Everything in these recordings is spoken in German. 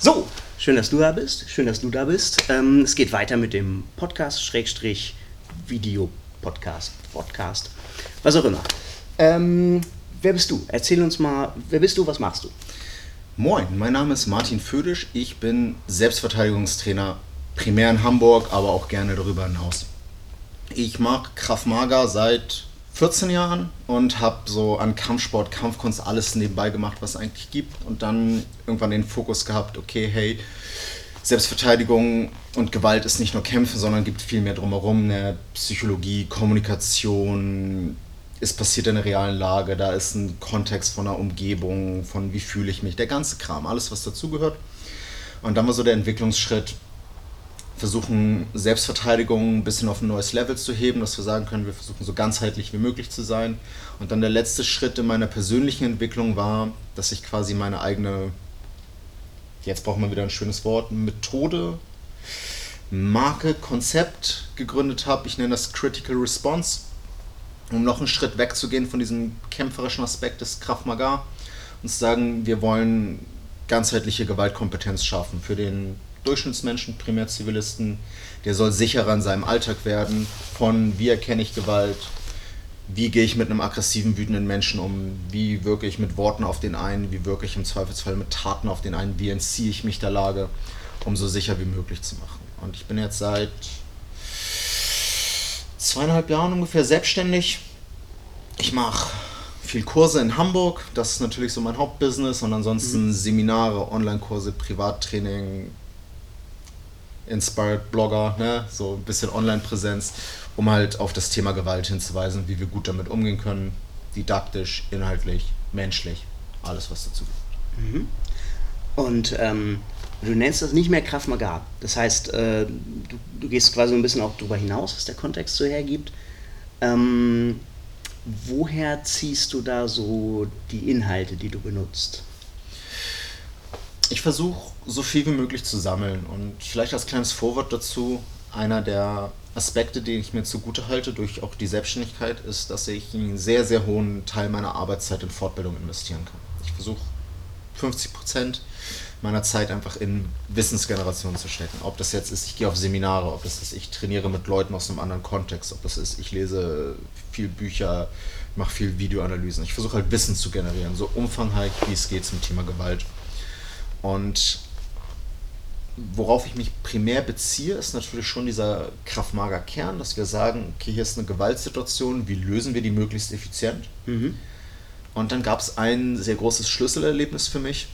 So, schön, dass du da bist. Schön, dass du da bist. Ähm, es geht weiter mit dem Podcast, Schrägstrich, Video, Podcast, Podcast, was auch immer. Ähm, wer bist du? Erzähl uns mal, wer bist du, was machst du? Moin, mein Name ist Martin Födisch. Ich bin Selbstverteidigungstrainer, primär in Hamburg, aber auch gerne darüber hinaus. Ich mache Krav Maga seit 14 Jahren und habe so an Kampfsport, Kampfkunst alles nebenbei gemacht, was es eigentlich gibt. Und dann irgendwann den Fokus gehabt, okay, hey, Selbstverteidigung und Gewalt ist nicht nur Kämpfen, sondern gibt viel mehr drumherum. Ne? Psychologie, Kommunikation, ist passiert in der realen Lage, da ist ein Kontext von der Umgebung, von wie fühle ich mich, der ganze Kram, alles was dazugehört. Und dann war so der Entwicklungsschritt, versuchen Selbstverteidigung ein bisschen auf ein neues Level zu heben, dass wir sagen können, wir versuchen so ganzheitlich wie möglich zu sein. Und dann der letzte Schritt in meiner persönlichen Entwicklung war, dass ich quasi meine eigene, jetzt brauchen wir wieder ein schönes Wort, Methode, Marke, Konzept gegründet habe. Ich nenne das Critical Response, um noch einen Schritt wegzugehen von diesem kämpferischen Aspekt des Krav Maga und zu sagen, wir wollen ganzheitliche Gewaltkompetenz schaffen für den Durchschnittsmenschen, Primärzivilisten. Der soll sicherer in seinem Alltag werden, von wie erkenne ich Gewalt, wie gehe ich mit einem aggressiven, wütenden Menschen um, wie wirke ich mit Worten auf den einen, wie wirke ich im Zweifelsfall mit Taten auf den einen, wie entziehe ich mich der Lage, um so sicher wie möglich zu machen. Und ich bin jetzt seit zweieinhalb Jahren ungefähr selbstständig. Ich mache viel Kurse in Hamburg, das ist natürlich so mein Hauptbusiness und ansonsten mhm. Seminare, Online-Kurse, Privattraining, Inspired Blogger, ne? so ein bisschen Online-Präsenz, um halt auf das Thema Gewalt hinzuweisen, wie wir gut damit umgehen können, didaktisch, inhaltlich, menschlich, alles was dazu gehört. Mhm. Und ähm, du nennst das nicht mehr Kraft Maga. Das heißt, äh, du, du, gehst quasi ein bisschen auch darüber hinaus, was der Kontext so hergibt. Ähm, woher ziehst du da so die Inhalte, die du benutzt? Ich versuche so viel wie möglich zu sammeln und vielleicht als kleines Vorwort dazu, einer der Aspekte, die ich mir zugute halte durch auch die Selbstständigkeit, ist, dass ich einen sehr, sehr hohen Teil meiner Arbeitszeit in Fortbildung investieren kann. Ich versuche 50 Prozent meiner Zeit einfach in Wissensgeneration zu stecken. Ob das jetzt ist, ich gehe auf Seminare, ob das ist, ich trainiere mit Leuten aus einem anderen Kontext, ob das ist, ich lese viel Bücher, mache viel Videoanalysen. Ich versuche halt Wissen zu generieren, so umfangreich wie es geht zum Thema Gewalt. Und worauf ich mich primär beziehe, ist natürlich schon dieser Kraftmager Kern, dass wir sagen, okay, hier ist eine Gewaltsituation, wie lösen wir die möglichst effizient? Mhm. Und dann gab es ein sehr großes Schlüsselerlebnis für mich.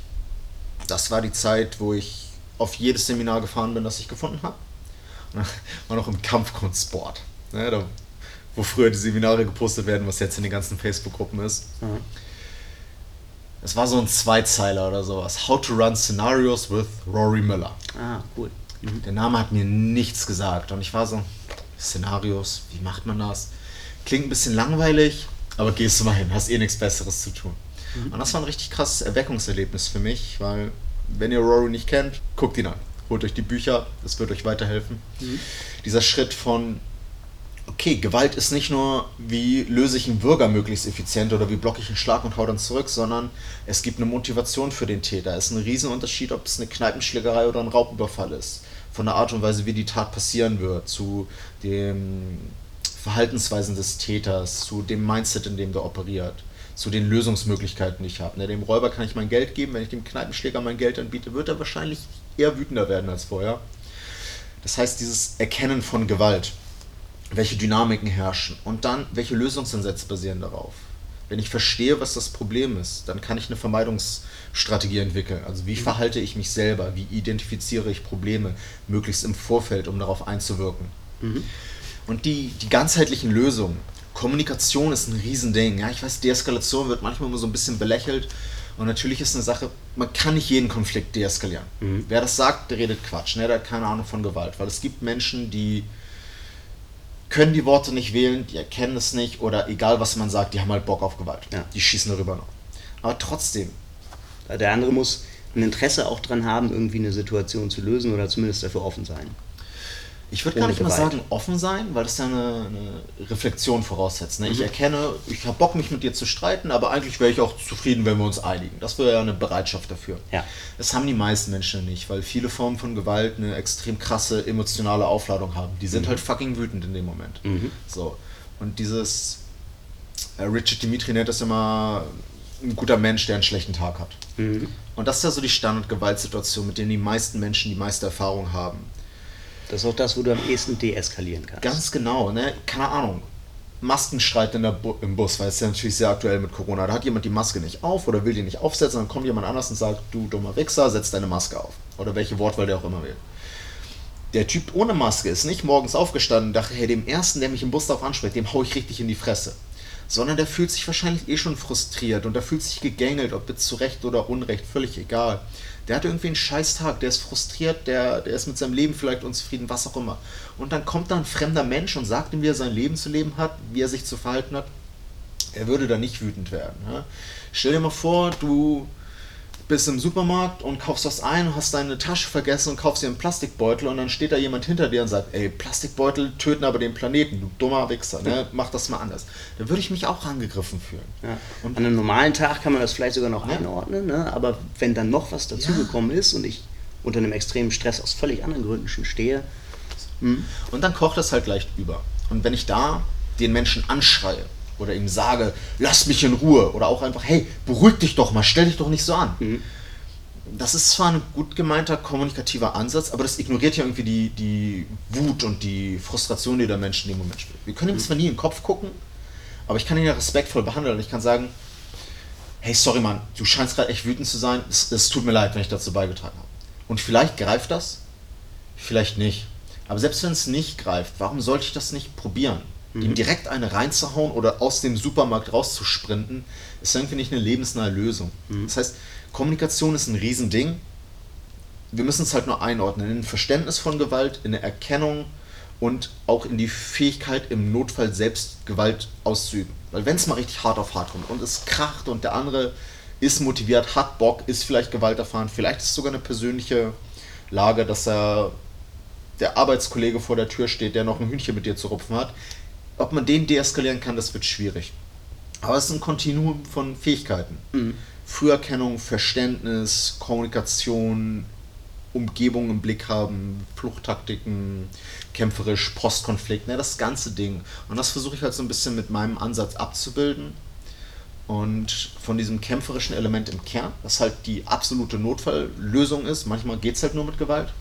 Das war die Zeit, wo ich auf jedes Seminar gefahren bin, das ich gefunden habe. War noch im Kampfkunstsport. Ne, da, wo früher die Seminare gepostet werden, was jetzt in den ganzen Facebook-Gruppen ist. Mhm. Es war so ein Zweizeiler oder sowas. How to Run Scenarios with Rory Miller. Ah, cool. Mhm. Der Name hat mir nichts gesagt. Und ich war so, Szenarios, wie macht man das? Klingt ein bisschen langweilig, aber gehst du mal hin, hast eh nichts Besseres zu tun. Mhm. Und das war ein richtig krasses Erweckungserlebnis für mich, weil, wenn ihr Rory nicht kennt, guckt ihn an. Holt euch die Bücher, das wird euch weiterhelfen. Mhm. Dieser Schritt von okay, Gewalt ist nicht nur, wie löse ich einen Bürger möglichst effizient oder wie blocke ich einen Schlag und hau dann zurück, sondern es gibt eine Motivation für den Täter. Es ist ein Riesenunterschied, ob es eine Kneipenschlägerei oder ein Raubüberfall ist. Von der Art und Weise, wie die Tat passieren wird, zu den Verhaltensweisen des Täters, zu dem Mindset, in dem der operiert, zu den Lösungsmöglichkeiten, die ich habe. Ne, dem Räuber kann ich mein Geld geben, wenn ich dem Kneipenschläger mein Geld anbiete, wird er wahrscheinlich eher wütender werden als vorher. Das heißt, dieses Erkennen von Gewalt welche Dynamiken herrschen und dann, welche Lösungsansätze basieren darauf. Wenn ich verstehe, was das Problem ist, dann kann ich eine Vermeidungsstrategie entwickeln. Also wie mhm. verhalte ich mich selber, wie identifiziere ich Probleme, möglichst im Vorfeld, um darauf einzuwirken. Mhm. Und die, die ganzheitlichen Lösungen, Kommunikation ist ein Riesending. Ja, ich weiß, Deeskalation wird manchmal immer so ein bisschen belächelt. Und natürlich ist eine Sache, man kann nicht jeden Konflikt deeskalieren. Mhm. Wer das sagt, der redet Quatsch. Ne? Der hat keine Ahnung von Gewalt. Weil es gibt Menschen, die können die Worte nicht wählen, die erkennen es nicht oder egal was man sagt, die haben halt Bock auf Gewalt. Ja. Die schießen darüber noch. Aber trotzdem. Der andere muss ein Interesse auch dran haben, irgendwie eine Situation zu lösen oder zumindest dafür offen sein. Ich würde gar nicht mal Gewalt. sagen offen sein, weil das ja eine, eine Reflexion voraussetzt. Ne? Ich Mhm. erkenne, ich habe Bock, mich mit dir zu streiten, aber eigentlich wäre ich auch zufrieden, wenn wir uns einigen. Das wäre ja eine Bereitschaft dafür. Ja. Das haben die meisten Menschen nicht, weil viele Formen von Gewalt eine extrem krasse emotionale Aufladung haben. Die sind halt fucking wütend in dem Moment. Mhm. So. Und dieses äh, Richard Dimitri nennt das immer ein guter Mensch, der einen schlechten Tag hat. Mhm. Und das ist ja so die Standard-Gewaltsituation, mit denen die meisten Menschen die meiste Erfahrung haben. Das ist auch das, wo du am ehesten deeskalieren kannst. Ganz genau, ne? Keine Ahnung. Maskenstreit in der Bu im Bus, weil es ja natürlich sehr aktuell mit Corona. Da hat jemand die Maske nicht auf oder will die nicht aufsetzen, dann kommt jemand anders und sagt, du dummer Wichser, setz deine Maske auf. Oder welche Wortwahl der auch immer will. Der Typ ohne Maske ist nicht morgens aufgestanden und dachte, hey, dem ersten, der mich im Bus darauf anspricht, dem hau ich richtig in die Fresse. Sondern der fühlt sich wahrscheinlich eh schon frustriert und der fühlt sich gegängelt, ob jetzt zu Recht oder Unrecht, völlig egal. Der hat irgendwie einen scheiß Tag, der ist frustriert, der, der ist mit seinem Leben vielleicht unzufrieden, was auch immer. Und dann kommt da ein fremder Mensch und sagt ihm, wie er sein Leben zu leben hat, wie er sich zu verhalten hat. Er würde da nicht wütend werden. Ja? Stell dir mal vor, du bist im Supermarkt und kaufst was ein, hast deine Tasche vergessen und kaufst dir einen Plastikbeutel und dann steht da jemand hinter dir und sagt, ey, Plastikbeutel töten aber den Planeten, du dummer Wichser, ne? mach das mal anders. Da würde ich mich auch angegriffen fühlen. Ja. Und- An einem normalen Tag kann man das vielleicht sogar noch Ja. einordnen, ne? aber wenn dann noch was Ja. dazugekommen ist und ich unter einem extremen Stress aus völlig anderen Gründen schon stehe, hm, Und dann kocht es halt leicht über. Und wenn ich da den Menschen anschreie oder ihm sage, lass mich in Ruhe oder auch einfach, hey, beruhig dich doch mal, stell dich doch nicht so an. Mhm. Das ist zwar ein gut gemeinter kommunikativer Ansatz, aber das ignoriert ja irgendwie die, die Wut und die Frustration, die der Mensch in dem Moment spürt. Wir können ihm zwar nie in den Kopf gucken, aber ich kann ihn ja respektvoll behandeln und ich kann sagen, hey, sorry Mann, du scheinst gerade echt wütend zu sein, es, es tut mir leid, wenn ich dazu beigetragen habe. Und vielleicht greift das, vielleicht nicht. Aber selbst wenn es nicht greift, warum sollte ich das nicht probieren? Ihm direkt eine reinzuhauen oder aus dem Supermarkt rauszusprinten, ist irgendwie nicht eine lebensnahe Lösung. Das heißt, Kommunikation ist ein Riesending. Wir müssen es halt nur einordnen in ein Verständnis von Gewalt, in eine Erkennung und auch in die Fähigkeit, im Notfall selbst Gewalt auszuüben. Weil wenn es mal richtig hart auf hart kommt und es kracht und der andere ist motiviert, hat Bock, ist vielleicht Gewalt erfahren, vielleicht ist es sogar eine persönliche Lage, dass er der Arbeitskollege vor der Tür steht, der noch ein Hühnchen mit dir zu rupfen hat. Ob man den deeskalieren kann, das wird schwierig. Aber es ist ein Kontinuum von Fähigkeiten. Früherkennung, Verständnis, Kommunikation, Umgebung im Blick haben, Fluchttaktiken, kämpferisch, Postkonflikt, ne, das ganze Ding. Und das versuche ich halt so ein bisschen mit meinem Ansatz abzubilden. Und von diesem kämpferischen Element im Kern, das halt die absolute Notfalllösung ist, manchmal geht es halt nur mit Gewalt,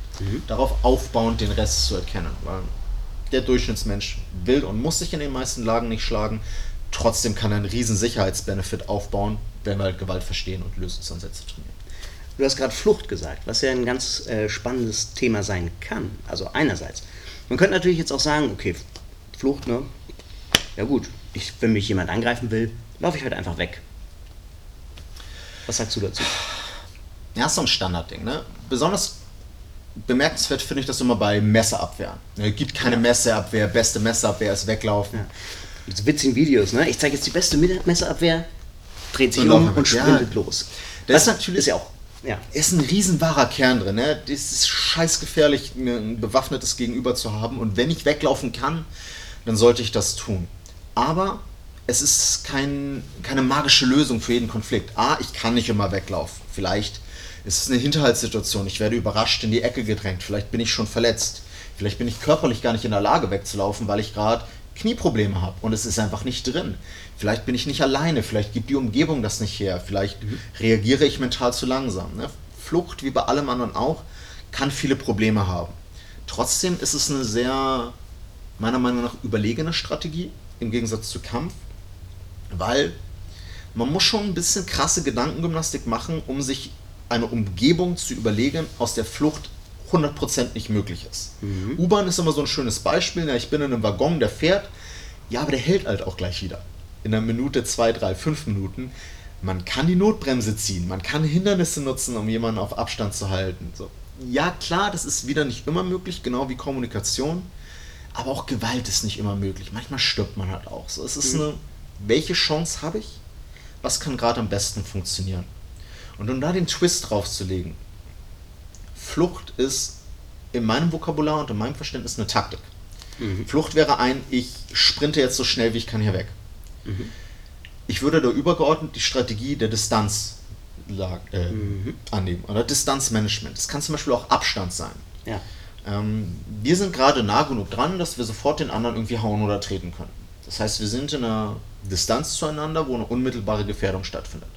darauf aufbauend den Rest zu erkennen. Weil der Durchschnittsmensch will und muss sich in den meisten Lagen nicht schlagen. Trotzdem kann er einen riesen Sicherheitsbenefit aufbauen, wenn wir halt Gewalt verstehen und Lösungsansätze trainieren. Du hast gerade Flucht gesagt, was ja ein ganz äh, spannendes Thema sein kann. Also einerseits. Man könnte natürlich jetzt auch sagen, okay, Flucht, ne? Ja gut, ich, wenn mich jemand angreifen will, laufe ich halt einfach weg. Was sagst du dazu? Ja, ist so ein Standardding, ne? Besonders bemerkenswert finde ich das immer bei Messerabwehren. Ne, gibt keine Messerabwehr, beste Messerabwehr ist weglaufen. Ja. Diese witzigen Videos, ne? Ich zeige jetzt die beste Messerabwehr, dreht sich Und um und sprintet Ja. los. Das Das ist natürlich- ist ja auch. Ja. ist ein riesen wahrer Kern drin. Ne? Das ist scheißgefährlich, ein bewaffnetes Gegenüber zu haben. Und wenn ich weglaufen kann, dann sollte ich das tun. Aber es ist kein, keine magische Lösung für jeden Konflikt. A, ich kann nicht immer weglaufen. Vielleicht ist es eine Hinterhaltssituation. Ich werde überrascht in die Ecke gedrängt. Vielleicht bin ich schon verletzt. Vielleicht bin ich körperlich gar nicht in der Lage wegzulaufen, weil ich gerade Knieprobleme habe und es ist einfach nicht drin. Vielleicht bin ich nicht alleine, vielleicht gibt die Umgebung das nicht her, vielleicht reagiere ich mental zu langsam. Ne? Flucht, wie bei allem anderen auch, kann viele Probleme haben. Trotzdem ist es eine sehr, meiner Meinung nach, überlegene Strategie im Gegensatz zu Kampf, weil man muss schon ein bisschen krasse Gedankengymnastik machen, um sich eine Umgebung zu überlegen, aus der Flucht 100% nicht möglich ist. U-Bahn ist immer so ein schönes Beispiel. Ja, ich bin in einem Waggon, der fährt, ja, aber der hält halt auch gleich wieder. In einer Minute, zwei, drei, fünf Minuten. Man kann die Notbremse ziehen, man kann Hindernisse nutzen, um jemanden auf Abstand zu halten. So. Ja, klar, das ist wieder nicht immer möglich, genau wie Kommunikation. Aber auch Gewalt ist nicht immer möglich. Manchmal stirbt man halt auch. So, es ist eine, welche Chance habe ich? Was kann gerade am besten funktionieren? Und um da den Twist draufzulegen, Flucht ist in meinem Vokabular und in meinem Verständnis eine Taktik. Mhm. Flucht wäre ein, ich sprinte jetzt so schnell wie ich kann hier weg. Mhm. Ich würde da übergeordnet die Strategie der Distanz äh, mhm. annehmen oder Distanzmanagement. Das kann zum Beispiel auch Abstand sein. Ja. Ähm, wir sind gerade nah genug dran, dass wir sofort den anderen irgendwie hauen oder treten können. Das heißt, wir sind in einer Distanz zueinander, wo eine unmittelbare Gefährdung stattfindet.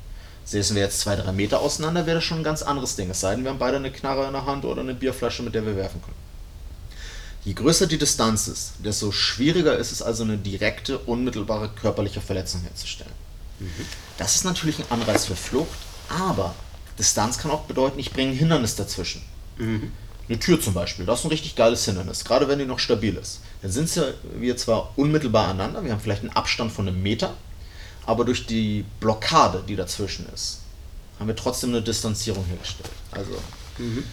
Säßen wir jetzt zwei, drei Meter auseinander, wäre das schon ein ganz anderes Ding. Es sei denn, wir haben beide eine Knarre in der Hand oder eine Bierflasche, mit der wir werfen können. Je größer die Distanz ist, desto schwieriger ist es also, eine direkte, unmittelbare körperliche Verletzung herzustellen. Mhm. Das ist natürlich ein Anreiz für Flucht, aber Distanz kann auch bedeuten, ich bringe ein Hindernis dazwischen. Mhm. Eine Tür zum Beispiel, das ist ein richtig geiles Hindernis, gerade wenn die noch stabil ist. Dann sind wir zwar unmittelbar aneinander, wir haben vielleicht einen Abstand von einem Meter, aber durch die Blockade, die dazwischen ist, haben wir trotzdem eine Distanzierung hergestellt. Also mhm.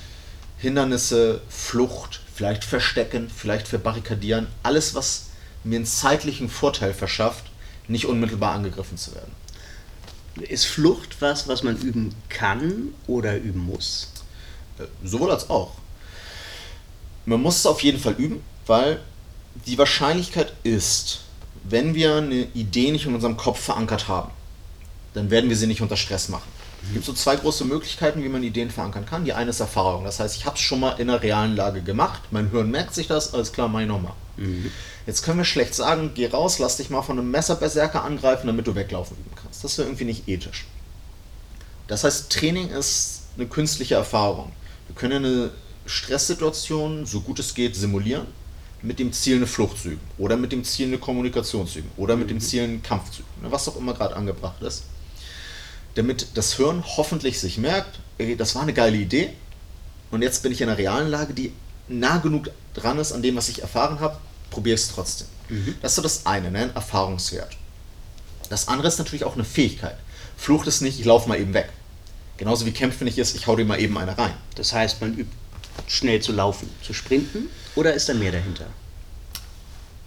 Hindernisse, Flucht, vielleicht Verstecken, vielleicht verbarrikadieren, alles, was mir einen zeitlichen Vorteil verschafft, nicht unmittelbar angegriffen zu werden. Ist Flucht was, was man üben kann oder üben muss? Äh, sowohl als auch. Man muss es auf jeden Fall üben, weil die Wahrscheinlichkeit ist, wenn wir eine Idee nicht in unserem Kopf verankert haben, dann werden wir sie nicht unter Stress machen. Es gibt so zwei große Möglichkeiten, wie man Ideen verankern kann. Die eine ist Erfahrung. Das heißt, ich habe es schon mal in einer realen Lage gemacht. Mein Hirn merkt sich das. Alles klar, mach ich nochmal. Mhm. Jetzt können wir schlecht sagen, geh raus, lass dich mal von einem Messerberserker angreifen, damit du weglaufen üben kannst. Das wäre irgendwie nicht ethisch. Das heißt, Training ist eine künstliche Erfahrung. Wir können eine Stresssituation, so gut es geht, simulieren mit dem Ziel eine Flucht zu üben oder mit dem Ziel eine Kommunikation zu üben oder mit dem mhm. Ziel einen Kampf zu üben, ne, was auch immer gerade angebracht ist. Damit das Hirn hoffentlich sich merkt, ey, das war eine geile Idee und jetzt bin ich in einer realen Lage, die nah genug dran ist an dem, was ich erfahren habe, probiere es trotzdem. Mhm. Das ist so das eine, ne? ein Erfahrungswert. Das andere ist natürlich auch eine Fähigkeit. Flucht ist nicht, ich laufe mal eben weg. Genauso wie Kämpfen nicht ist, ich hau dir mal eben eine rein. Das heißt, man übt schnell zu laufen, zu sprinten oder ist da mehr dahinter?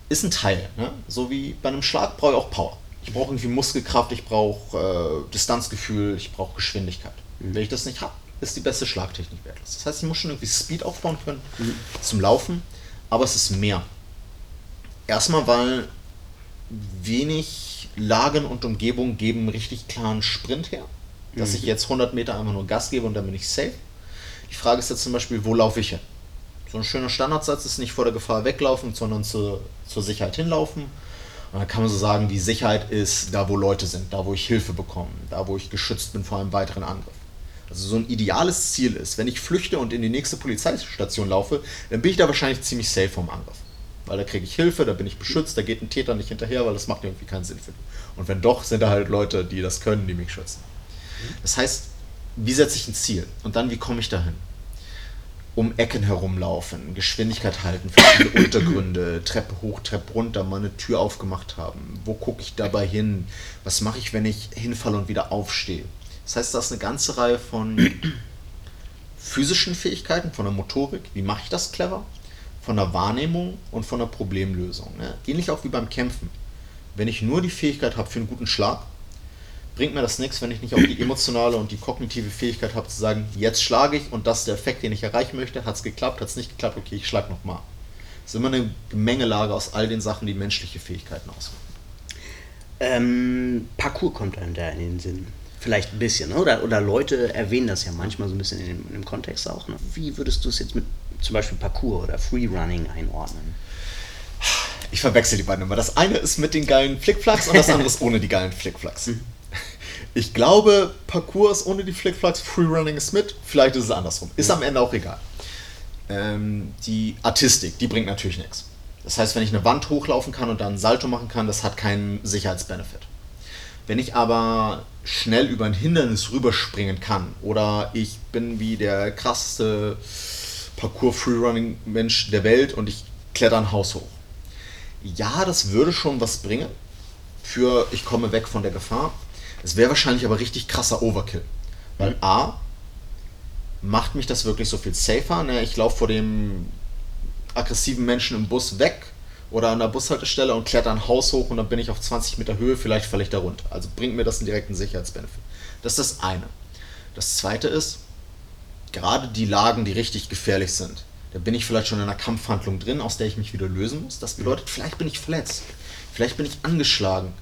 Ist ein Teil. Ne? So wie bei einem Schlag brauche ich auch Power. Ich brauche irgendwie Muskelkraft, ich brauche äh, Distanzgefühl, ich brauche Geschwindigkeit. Mhm. Wenn ich das nicht habe, ist die beste Schlagtechnik wertlos. Das heißt, ich muss schon irgendwie Speed aufbauen können mhm. zum Laufen, aber es ist mehr. Erstmal, weil wenig Lagen und Umgebung geben richtig klaren Sprint her. Dass mhm. ich jetzt 100 Meter einfach nur Gas gebe und dann bin ich safe. Die Frage ist jetzt zum Beispiel, wo laufe ich hin? So ein schöner Standardsatz ist nicht vor der Gefahr weglaufen, sondern zu, zur Sicherheit hinlaufen. Und dann kann man so sagen, die Sicherheit ist da, wo Leute sind, da, wo ich Hilfe bekomme, da, wo ich geschützt bin vor einem weiteren Angriff. Also so ein ideales Ziel ist, wenn ich flüchte und in die nächste Polizeistation laufe, dann bin ich da wahrscheinlich ziemlich safe vom Angriff. Weil da kriege ich Hilfe, da bin ich beschützt, da geht ein Täter nicht hinterher, weil das macht irgendwie keinen Sinn für mich. Und wenn doch, sind da halt Leute, die das können, die mich schützen. Das heißt, wie setze ich ein Ziel und dann wie komme ich dahin? Um Ecken herumlaufen, Geschwindigkeit halten, verschiedene Untergründe, Treppe hoch, Treppe runter, mal eine Tür aufgemacht haben. Wo gucke ich dabei hin? Was mache ich, wenn ich hinfalle und wieder aufstehe? Das heißt, da ist eine ganze Reihe von physischen Fähigkeiten, von der Motorik, wie mache ich das clever, von der Wahrnehmung und von der Problemlösung. Ne? Ähnlich auch wie beim Kämpfen. Wenn ich nur die Fähigkeit habe für einen guten Schlag, bringt mir das nichts, wenn ich nicht auch die emotionale und die kognitive Fähigkeit habe zu sagen, jetzt schlage ich und das ist der Effekt, den ich erreichen möchte. Hat es geklappt, hat es nicht geklappt, okay, ich schlage nochmal. Es ist immer eine Gemengelage aus all den Sachen, die menschliche Fähigkeiten ausmachen. Ähm, Parcours kommt einem da in den Sinn. Vielleicht ein bisschen, ne? oder, oder Leute erwähnen das ja manchmal so ein bisschen in dem, in dem Kontext auch. Ne? Wie würdest du es jetzt mit zum Beispiel Parcours oder Freerunning einordnen? Ich verwechsel die beiden immer. Das eine ist mit den geilen Flickflacks und das andere ist ohne die geilen Flickflacks. Ich glaube, Parcours ohne die Flickflacks, Freerunning ist mit. Vielleicht ist es andersrum. Ist am Ende auch egal. Ähm, die Artistik, die bringt natürlich nichts. Das heißt, wenn ich eine Wand hochlaufen kann und dann ein Salto machen kann, das hat keinen Sicherheitsbenefit. Wenn ich aber schnell über ein Hindernis rüberspringen kann oder ich bin wie der krasseste Parcours-Freerunning-Mensch der Welt und ich kletter ein Haus hoch. Ja, das würde schon was bringen für ich komme weg von der Gefahr, es wäre wahrscheinlich aber richtig krasser Overkill. Weil. A, macht mich das wirklich so viel safer. Ne? Ich laufe vor dem aggressiven Menschen im Bus weg oder an der Bushaltestelle und kletter ein Haus hoch und dann bin ich auf 20 Meter Höhe, vielleicht falle ich da runter. Also bringt mir das einen direkten Sicherheitsbenefit. Das ist das eine. Das zweite ist, gerade die Lagen, die richtig gefährlich sind, Da bin ich vielleicht schon in einer Kampfhandlung drin, aus der ich mich wieder lösen muss. Das bedeutet, vielleicht bin ich verletzt. Vielleicht bin ich angeschlagen.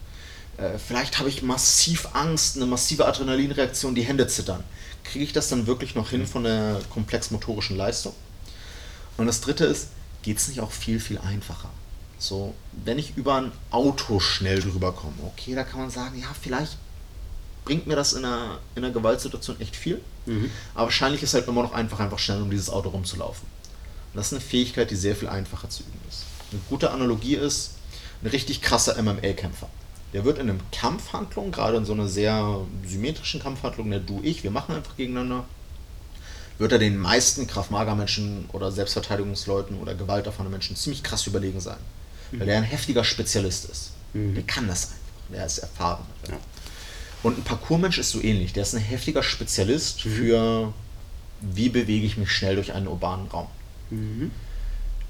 Äh, vielleicht habe ich massiv Angst, eine massive Adrenalinreaktion, die Hände zittern. Kriege ich das dann wirklich noch hin von der komplex-motorischen Leistung? Und das dritte ist, geht es nicht auch viel, viel einfacher? So, wenn ich über ein Auto schnell drüber komme, okay, da kann man sagen, ja, vielleicht bringt mir das in einer, in einer Gewaltsituation echt viel. Mhm. Aber wahrscheinlich ist halt immer noch einfach, einfach schnell um dieses Auto rumzulaufen. Und das ist eine Fähigkeit, die sehr viel einfacher zu üben ist. Eine gute Analogie ist ein richtig krasser MMA-Kämpfer. Der wird in einer Kampfhandlung, gerade in so einer sehr symmetrischen Kampfhandlung, der du, ich, wir machen einfach gegeneinander, wird er den meisten Kraftmager-Menschen oder Selbstverteidigungsleuten oder gewalterfahrenen Menschen ziemlich krass überlegen sein. Mhm. Weil er ein heftiger Spezialist ist. Mhm. Der kann das einfach. Der ist erfahren. Ja. Und ein Parkourmensch ist so ähnlich. Der ist ein heftiger Spezialist mhm. für, wie bewege ich mich schnell durch einen urbanen Raum. Mhm.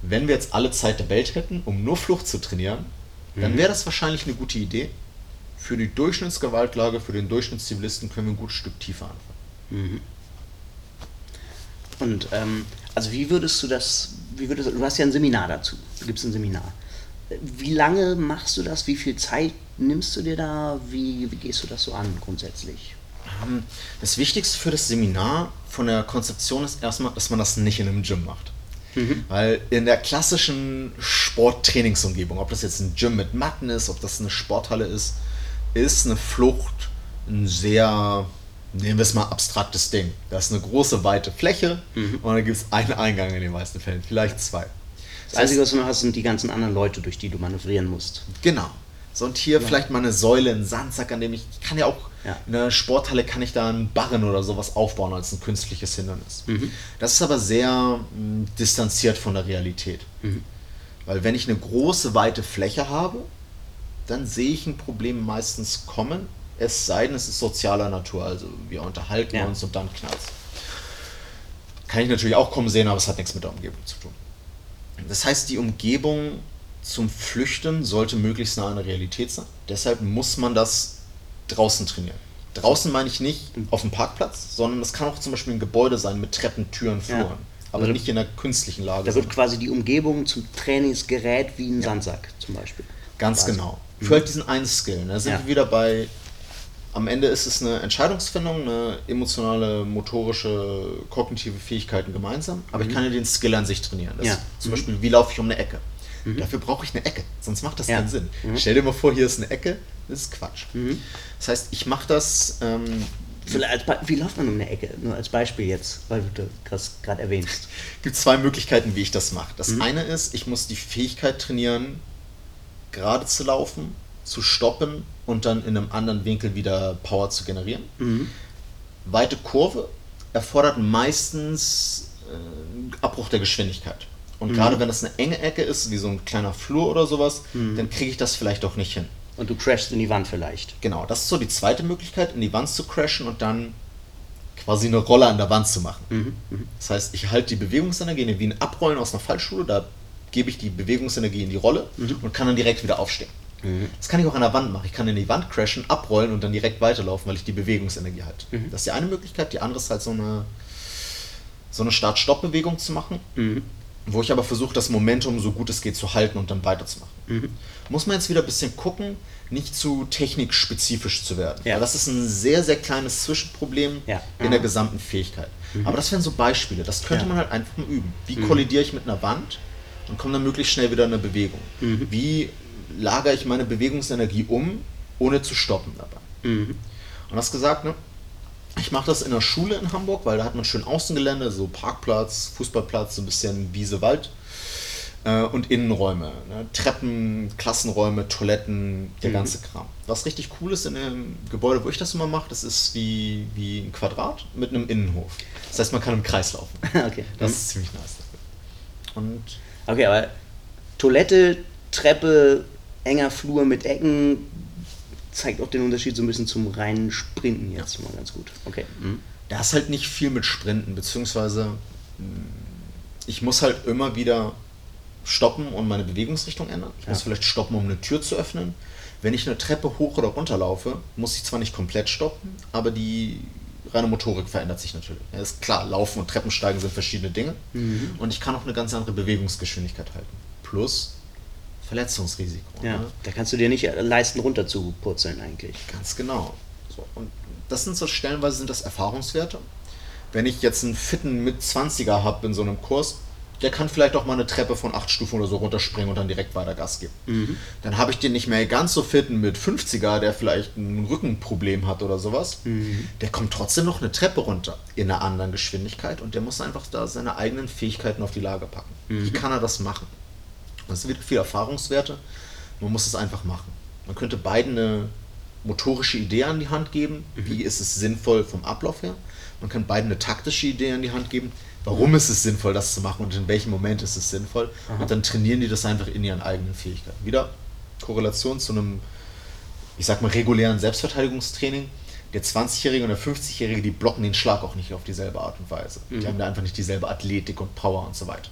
Wenn wir jetzt alle Zeit der Welt hätten, um nur Flucht zu trainieren, dann mhm. wäre das wahrscheinlich eine gute Idee. Für die Durchschnittsgewaltlage, für den Durchschnittszivilisten können wir ein gutes Stück tiefer anfangen. Mhm. Und ähm, also wie würdest du das, wie würdest du hast ja ein Seminar dazu, du gibst ein Seminar. Wie lange machst du das? Wie viel Zeit nimmst du dir da? Wie, wie gehst du das so an grundsätzlich? Ähm, das Wichtigste für das Seminar von der Konzeption ist erstmal, dass man das nicht in einem Gym macht. Mhm. Weil in der klassischen Sporttrainingsumgebung, ob das jetzt ein Gym mit Matten ist, ob das eine Sporthalle ist, ist eine Flucht ein sehr, nehmen wir es mal, abstraktes Ding. Da ist eine große, weite Fläche mhm. und dann gibt es einen Eingang in den meisten Fällen, vielleicht zwei. Das Einzige, was du noch hast, sind die ganzen anderen Leute, durch die du manövrieren musst. Genau. So und hier ja. vielleicht mal eine Säule, ein Sandsack, an dem ich, ich kann ja auch ja. in einer Sporthalle kann ich da einen Barren oder sowas aufbauen als ein künstliches Hindernis. Mhm. Das ist aber sehr mh, hm, distanziert von der Realität. Mhm. Weil wenn ich eine große, weite Fläche habe, dann sehe ich ein Problem meistens kommen, es sei denn, es ist sozialer Natur, also wir unterhalten ja. uns und dann knallt Kann ich natürlich auch kommen sehen, aber es hat nichts mit der Umgebung zu tun. Das heißt, die Umgebung zum Flüchten sollte möglichst nah an der Realität sein. Deshalb muss man das draußen trainieren. Draußen meine ich nicht auf dem Parkplatz, sondern es kann auch zum Beispiel ein Gebäude sein mit Treppen, Türen, Fluren. Ja. Aber also nicht in einer künstlichen Lage. Da wird quasi die Umgebung zum Trainingsgerät wie ein ja. Sandsack zum Beispiel. Ganz quasi. genau. Mhm. Für halt diesen einen Skill. Da ne? sind ja. wir wieder bei am Ende ist es eine Entscheidungsfindung, eine emotionale, motorische, kognitive Fähigkeiten gemeinsam, aber mhm. ich kann ja den Skill an sich trainieren. Das ja. Zum mhm. Beispiel, wie laufe ich um eine Ecke? Mhm. Dafür brauche ich eine Ecke, sonst macht das keinen Sinn. Mhm. Stell dir mal vor, hier ist eine Ecke, das ist Quatsch. Mhm. Das heißt, ich mache das. Ähm, wie läuft man um eine Ecke? Nur als Beispiel jetzt, weil du das gerade erwähnst. Es gibt zwei Möglichkeiten, wie ich das mache. Das mhm. eine ist, ich muss die Fähigkeit trainieren, gerade zu laufen zu stoppen und dann in einem anderen Winkel wieder Power zu generieren. Mhm. Weite Kurve erfordert meistens äh, Abbruch der Geschwindigkeit. Und mhm. gerade wenn das eine enge Ecke ist, wie so ein kleiner Flur oder sowas, mhm. dann kriege ich das vielleicht auch nicht hin. Und du crashst in die Wand vielleicht. Genau, das ist so die zweite Möglichkeit, in die Wand zu crashen und dann quasi eine Rolle an der Wand zu machen. Mhm. mhm. Das heißt, ich halte die Bewegungsenergie wie ein Abrollen aus einer Fallschule, da gebe ich die Bewegungsenergie in die Rolle mhm. und kann dann direkt wieder aufstehen. Mhm. Das kann ich auch an der Wand machen. Ich kann in die Wand crashen, abrollen und dann direkt weiterlaufen, weil ich die Bewegungsenergie halte. Mhm. Das ist die eine Möglichkeit. Die andere ist halt so eine, so eine Start-Stopp-Bewegung zu machen, mhm. wo ich aber versuche, das Momentum so gut es geht zu halten und dann weiterzumachen. Mhm. Muss man jetzt wieder ein bisschen gucken, nicht zu technikspezifisch zu werden. Ja. Weil das ist ein sehr, sehr kleines Zwischenproblem ja. in der gesamten Fähigkeit. Mhm. Aber das wären so Beispiele. Das könnte ja. man halt einfach mal üben. Wie mhm. kollidiere ich mit einer Wand? und komme dann möglichst schnell wieder in eine Bewegung. Mhm. Wie lagere ich meine Bewegungsenergie um, ohne zu stoppen dabei. Mhm. Und hast gesagt, ne? Ich mache das in der Schule in Hamburg, weil da hat man schön Außengelände, so Parkplatz, Fußballplatz, so ein bisschen Wiese, Wald und Innenräume, ne? Treppen, Klassenräume, Toiletten, der mhm. ganze Kram. Was richtig cool ist in dem Gebäude, wo ich das immer mache, das ist wie, wie ein Quadrat mit einem Innenhof. Das heißt, man kann im Kreis laufen. okay. Das mhm. ist ziemlich nice dafür. Und okay, aber Toilette, Treppe, enger Flur mit Ecken zeigt auch den Unterschied so ein bisschen zum reinen Sprinten jetzt ja. mal ganz gut. Okay. Mhm. Da ist halt nicht viel mit Sprinten, beziehungsweise mm, ich muss halt immer wieder stoppen und meine Bewegungsrichtung ändern. Ich ja. muss vielleicht stoppen, um eine Tür zu öffnen. Wenn ich eine Treppe hoch oder runter laufe, muss ich zwar nicht komplett stoppen, aber die reine Motorik verändert sich natürlich. Ja, ist klar, Laufen und Treppensteigen sind verschiedene Dinge. Mhm. Und ich kann auch eine ganz andere Bewegungsgeschwindigkeit halten. Plus Verletzungsrisiko. Ja, Ne? da kannst du dir nicht leisten, runter zu purzeln eigentlich. Ganz genau. So, und das sind so stellenweise sind das Erfahrungswerte. Wenn ich jetzt einen fitten mit 20er habe in so einem Kurs, der kann vielleicht auch mal eine Treppe von acht Stufen oder so runterspringen und dann direkt weiter Gas geben. Mhm. Dann habe ich den nicht mehr ganz so fitten mit 50er, der vielleicht ein Rückenproblem hat oder sowas. Mhm. Der kommt trotzdem noch eine Treppe runter in einer anderen Geschwindigkeit und der muss einfach da seine eigenen Fähigkeiten auf die Lage packen. Wie kann er das machen? Das sind wieder viele Erfahrungswerte. Man muss es einfach machen. Man könnte beiden eine motorische Idee an die Hand geben. Wie ist es sinnvoll vom Ablauf her? Man kann beiden eine taktische Idee an die Hand geben. Warum ist es sinnvoll, das zu machen und in welchem Moment ist es sinnvoll? Und dann trainieren die das einfach in ihren eigenen Fähigkeiten. Wieder Korrelation zu einem, ich sag mal, regulären Selbstverteidigungstraining. Der 20-Jährige und der 50-Jährige, die blocken den Schlag auch nicht auf dieselbe Art und Weise. Die haben da einfach nicht dieselbe Athletik und Power und so weiter.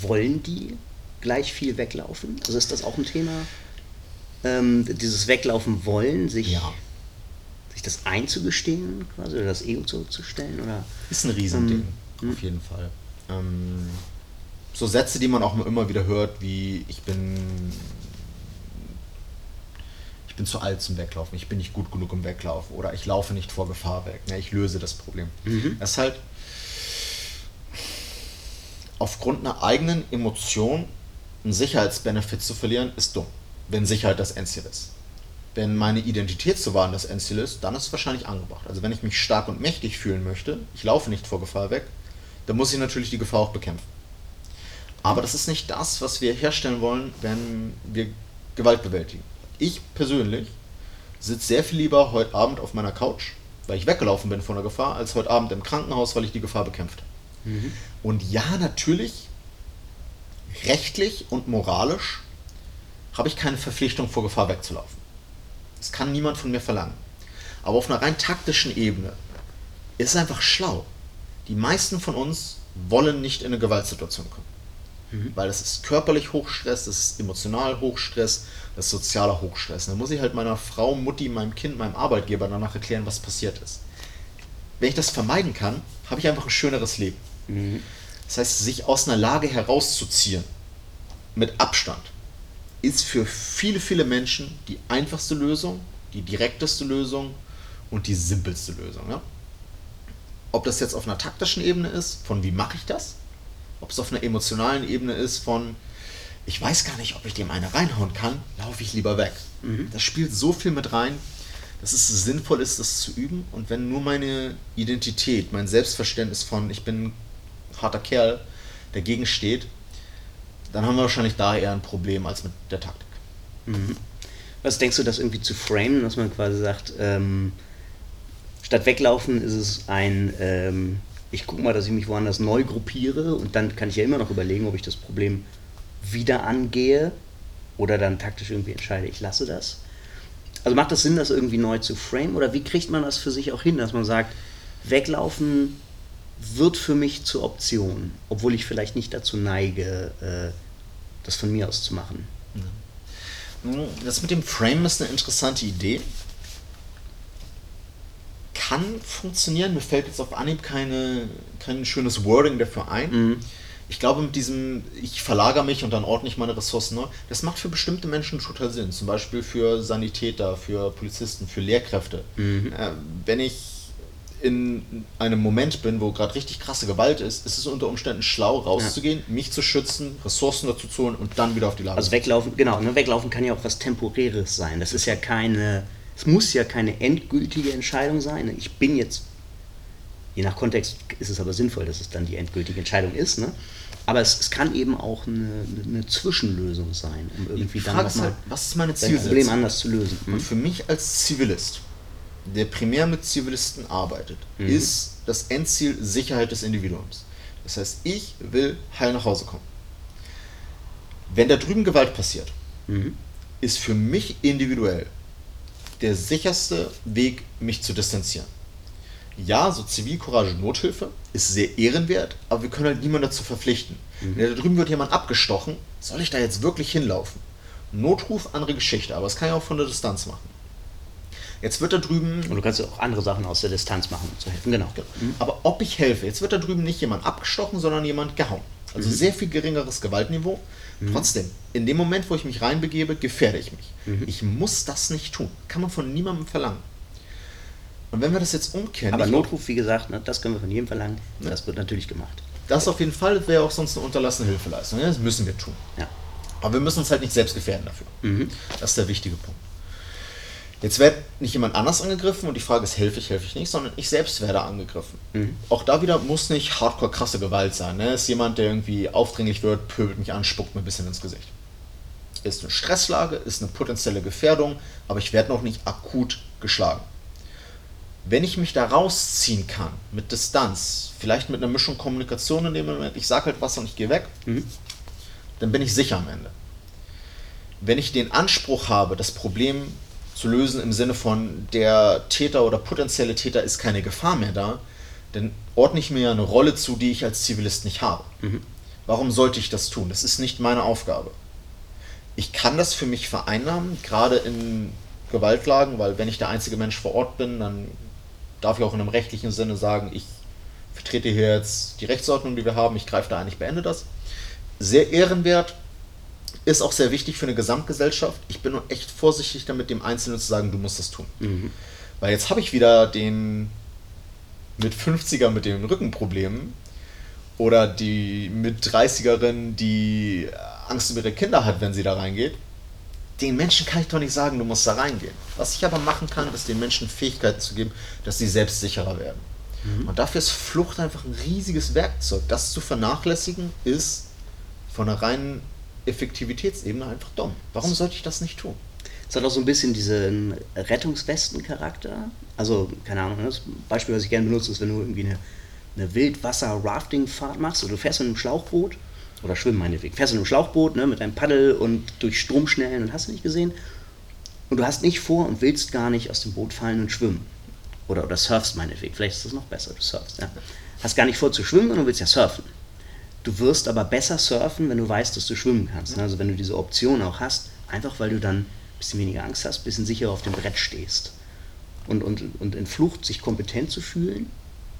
Wollen die gleich viel weglaufen? Also ist das auch ein Thema? Ähm, dieses Weglaufen wollen, sich, Ja. Sich das einzugestehen, quasi, oder das Ego zurückzustellen? Oder? Ist ein Riesending, Ähm, auf jeden Fall. Ähm, so Sätze, die man auch immer wieder hört, wie ich bin ich bin zu alt zum Weglaufen, ich bin nicht gut genug im Weglaufen oder ich laufe nicht vor Gefahr weg, ne, ich löse das Problem. Das ist halt aufgrund einer eigenen Emotion einen Sicherheitsbenefit zu verlieren, ist dumm, wenn Sicherheit das Endziel ist. Wenn meine Identität zu wahren das Endziel ist, dann ist es wahrscheinlich angebracht. Also wenn ich mich stark und mächtig fühlen möchte, ich laufe nicht vor Gefahr weg, dann muss ich natürlich die Gefahr auch bekämpfen. Aber das ist nicht das, was wir herstellen wollen, wenn wir Gewalt bewältigen. Ich persönlich sitze sehr viel lieber heute Abend auf meiner Couch, weil ich weggelaufen bin von der Gefahr, als heute Abend im Krankenhaus, weil ich die Gefahr bekämpft habe. Und ja, natürlich, rechtlich und moralisch habe ich keine Verpflichtung vor Gefahr wegzulaufen. Das kann niemand von mir verlangen. Aber auf einer rein taktischen Ebene ist es einfach schlau. Die meisten von uns wollen nicht in eine Gewaltsituation kommen. Weil das ist körperlich Hochstress, das ist emotional Hochstress, das ist sozialer Hochstress. Dann muss ich halt meiner Frau, Mutti, meinem Kind, meinem Arbeitgeber danach erklären, was passiert ist. Wenn ich das vermeiden kann, habe ich einfach ein schöneres Leben. Das heißt, sich aus einer Lage herauszuziehen, mit Abstand, ist für viele, viele Menschen die einfachste Lösung, die direkteste Lösung und die simpelste Lösung. Ja? Ob das jetzt auf einer taktischen Ebene ist, von wie mache ich das? Ob es auf einer emotionalen Ebene ist, von ich weiß gar nicht, ob ich dem eine reinhauen kann, laufe ich lieber weg. Das spielt so viel mit rein, dass es sinnvoll ist, das zu üben. Und wenn nur meine Identität, mein Selbstverständnis von ich bin ein harter Kerl dagegen steht, dann haben wir wahrscheinlich da eher ein Problem als mit der Taktik. Was denkst du, das irgendwie zu framen, dass man quasi sagt, ähm, statt weglaufen ist es ein, ähm, ich gucke mal, dass ich mich woanders neu gruppiere und dann kann ich ja immer noch überlegen, ob ich das Problem wieder angehe oder dann taktisch irgendwie entscheide, ich lasse das. Also macht das Sinn, das irgendwie neu zu framen oder wie kriegt man das für sich auch hin, dass man sagt, weglaufen wird für mich zur Option, obwohl ich vielleicht nicht dazu neige, äh, das von mir aus zu machen. Das mit dem Frame ist eine interessante Idee. Kann funktionieren. Mir fällt jetzt auf Anhieb keine, kein schönes Wording dafür ein. Ich glaube, mit diesem, ich verlagere mich und dann ordne ich meine Ressourcen neu, das macht für bestimmte Menschen total Sinn. Zum Beispiel für Sanitäter, für Polizisten, für Lehrkräfte. Äh, wenn ich in einem Moment bin, wo gerade richtig krasse Gewalt ist, ist es unter Umständen schlau, rauszugehen, mich zu schützen, Ressourcen dazu zu holen und dann wieder auf die Lage Also weglaufen, genau, ne, weglaufen kann ja auch was Temporäres sein. Das ist ja keine, es muss ja keine endgültige Entscheidung sein. Ich bin jetzt, je nach Kontext ist es aber sinnvoll, dass es dann die endgültige Entscheidung ist, ne? Aber es, es kann eben auch eine, eine Zwischenlösung sein, um irgendwie dann nochmal halt, was ist meine das Problem anders zu lösen. Und Hm? für mich als Zivilist, der primär mit Zivilisten arbeitet, Mhm. ist das Endziel Sicherheit des Individuums. Das heißt, ich will heil nach Hause kommen. Wenn da drüben Gewalt passiert, Mhm. ist für mich individuell der sicherste Weg, mich zu distanzieren. Ja, so Zivilcourage und Nothilfe ist sehr ehrenwert, aber wir können halt niemanden dazu verpflichten. Wenn da drüben wird jemand abgestochen, soll ich da jetzt wirklich hinlaufen? Notruf, andere Geschichte, aber das kann ich auch von der Distanz machen. Jetzt wird da drüben. Und du kannst auch andere Sachen aus der Distanz machen, um zu helfen, genau. Mhm. Aber ob ich helfe, jetzt wird da drüben nicht jemand abgestochen, sondern jemand gehauen. Also mhm. sehr viel geringeres Gewaltniveau. Mhm. Trotzdem, in dem Moment, wo ich mich reinbegebe, gefährde ich mich. Mhm. Ich muss das nicht tun. Kann man von niemandem verlangen. Und wenn wir das jetzt umkehren. Aber Notruf, wie gesagt, ne, das können wir von jedem verlangen. Ne? Das wird natürlich gemacht. Das auf jeden Fall wäre auch sonst eine unterlassene Hilfeleistung. Das müssen wir tun. Ja. Aber wir müssen uns halt nicht selbst gefährden dafür. Mhm. Das ist der wichtige Punkt. Jetzt wird nicht jemand anders angegriffen und die Frage ist, helfe ich, helfe ich nicht, sondern ich selbst werde angegriffen. Mhm. Auch da wieder muss nicht hardcore krasse Gewalt sein. Ne? Ist jemand, der irgendwie aufdringlich wird, pöbelt mich an, spuckt mir ein bisschen ins Gesicht. Ist eine Stresslage, ist eine potenzielle Gefährdung, aber ich werde noch nicht akut geschlagen wenn ich mich da rausziehen kann, mit Distanz, vielleicht mit einer Mischung Kommunikation in dem Moment, ich sage halt was und ich gehe weg, mhm. dann bin ich sicher am Ende. Wenn ich den Anspruch habe, das Problem zu lösen im Sinne von der Täter oder potenzielle Täter ist keine Gefahr mehr da, dann ordne ich mir ja eine Rolle zu, die ich als Zivilist nicht habe. Mhm. Warum sollte ich das tun? Das ist nicht meine Aufgabe. Ich kann das für mich vereinnahmen, gerade in Gewaltlagen, weil wenn ich der einzige Mensch vor Ort bin, dann darf ich auch in einem rechtlichen Sinne sagen, ich vertrete hier jetzt die Rechtsordnung, die wir haben, ich greife da ein, ich beende das. Sehr ehrenwert, ist auch sehr wichtig für eine Gesamtgesellschaft. Ich bin nur echt vorsichtig damit, dem Einzelnen zu sagen, du musst das tun. Mhm. Weil jetzt habe ich wieder den mit 50er mit den Rückenproblemen oder die mit 30erin, die Angst um ihre Kinder hat, wenn sie da reingeht den Menschen kann ich doch nicht sagen, du musst da reingehen. Was ich aber machen kann, ist den Menschen Fähigkeiten zu geben, dass sie selbstsicherer werden. Mhm. Und dafür ist Flucht einfach ein riesiges Werkzeug. Das zu vernachlässigen ist von einer reinen Effektivitätsebene einfach dumm. Warum sollte ich das nicht tun? Es hat auch so ein bisschen diesen Rettungswesten-Charakter. Also, keine Ahnung, das Beispiel, was ich gerne benutze, ist, wenn du irgendwie eine, eine Wildwasser-Rafting-Fahrt machst oder du fährst in einem Schlauchboot oder schwimmen meinetwegen. Fährst du in einem Schlauchboot ne, mit einem Paddel und durch Stromschnellen und hast du nicht gesehen. Und du hast nicht vor und willst gar nicht aus dem Boot fallen und schwimmen. Oder, oder surfst meinetwegen. Vielleicht ist das noch besser, du surfst. Ja. Hast gar nicht vor zu schwimmen, sondern willst ja surfen. Du wirst aber besser surfen, wenn du weißt, dass du schwimmen kannst. Also wenn du diese Option auch hast, einfach weil du dann ein bisschen weniger Angst hast, ein bisschen sicherer auf dem Brett stehst. Und, und, und in Flucht sich kompetent zu fühlen,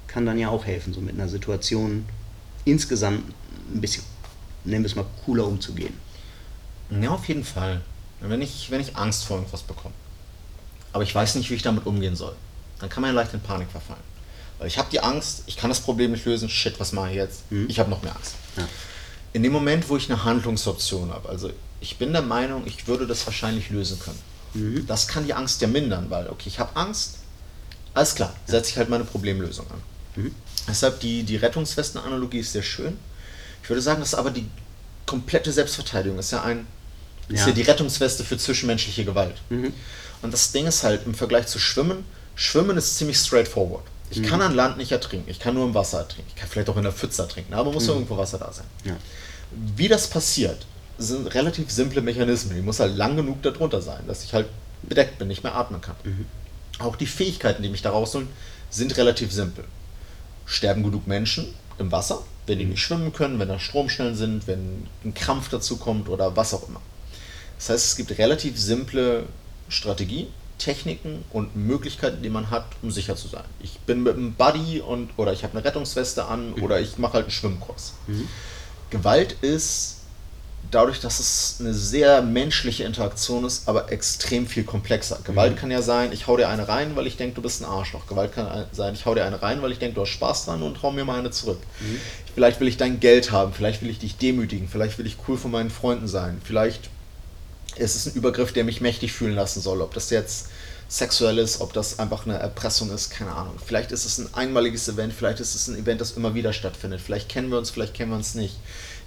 kann dann ja auch helfen, so mit einer Situation insgesamt ein bisschen nennen wir es mal, cooler umzugehen. Ja, auf jeden Fall. Wenn ich, wenn ich Angst vor irgendwas bekomme, aber ich weiß nicht, wie ich damit umgehen soll, dann kann man ja leicht in Panik verfallen. Weil ich habe die Angst, ich kann das Problem nicht lösen, shit, was mache ich jetzt? Mhm. Ich habe noch mehr Angst. Ja. In dem Moment, wo ich eine Handlungsoption habe, also ich bin der Meinung, ich würde das wahrscheinlich lösen können. Mhm. Das kann die Angst ja mindern, weil, okay, ich habe Angst, alles klar, setze ich halt meine Problemlösung an. Mhm. Deshalb die, die Rettungswesten-Analogie ist sehr schön. Ich würde sagen, das ist aber die komplette Selbstverteidigung. Das ist ja ein ja. ist ja die Rettungsweste für zwischenmenschliche Gewalt. Mhm. Und das Ding ist halt im Vergleich zu Schwimmen, Schwimmen ist ziemlich straightforward. Ich mhm. kann an Land nicht ertrinken, ich kann nur im Wasser ertrinken. Ich kann vielleicht auch in der Pfütze ertrinken, aber muss mhm. irgendwo Wasser da sein. Ja. Wie das passiert, sind relativ simple Mechanismen. Ich muss halt lang genug darunter sein, dass ich halt bedeckt bin, nicht mehr atmen kann. Mhm. Auch die Fähigkeiten, die mich da rausholen, sind relativ simpel. Sterben genug Menschen im Wasser, wenn die nicht schwimmen können, wenn da Stromschnellen sind, wenn ein Krampf dazu kommt oder was auch immer. Das heißt, es gibt relativ simple Strategien, Techniken und Möglichkeiten, die man hat, um sicher zu sein. Ich bin mit einem Buddy und oder ich habe eine Rettungsweste an mhm. oder ich mache halt einen Schwimmkurs. Mhm. Gewalt ist dadurch, dass es eine sehr menschliche Interaktion ist, aber extrem viel komplexer. Gewalt mhm. kann ja sein, ich hau dir eine rein, weil ich denke, du bist ein Arschloch. Gewalt kann sein, ich hau dir eine rein, weil ich denke, du hast Spaß dran und hau mir mal eine zurück. Mhm. Vielleicht will ich dein Geld haben, vielleicht will ich dich demütigen, vielleicht will ich cool von meinen Freunden sein, vielleicht ist es ein Übergriff, der mich mächtig fühlen lassen soll. Ob das jetzt sexuell ist, ob das einfach eine Erpressung ist, keine Ahnung. Vielleicht ist es ein einmaliges Event, vielleicht ist es ein Event, das immer wieder stattfindet. Vielleicht kennen wir uns, vielleicht kennen wir uns nicht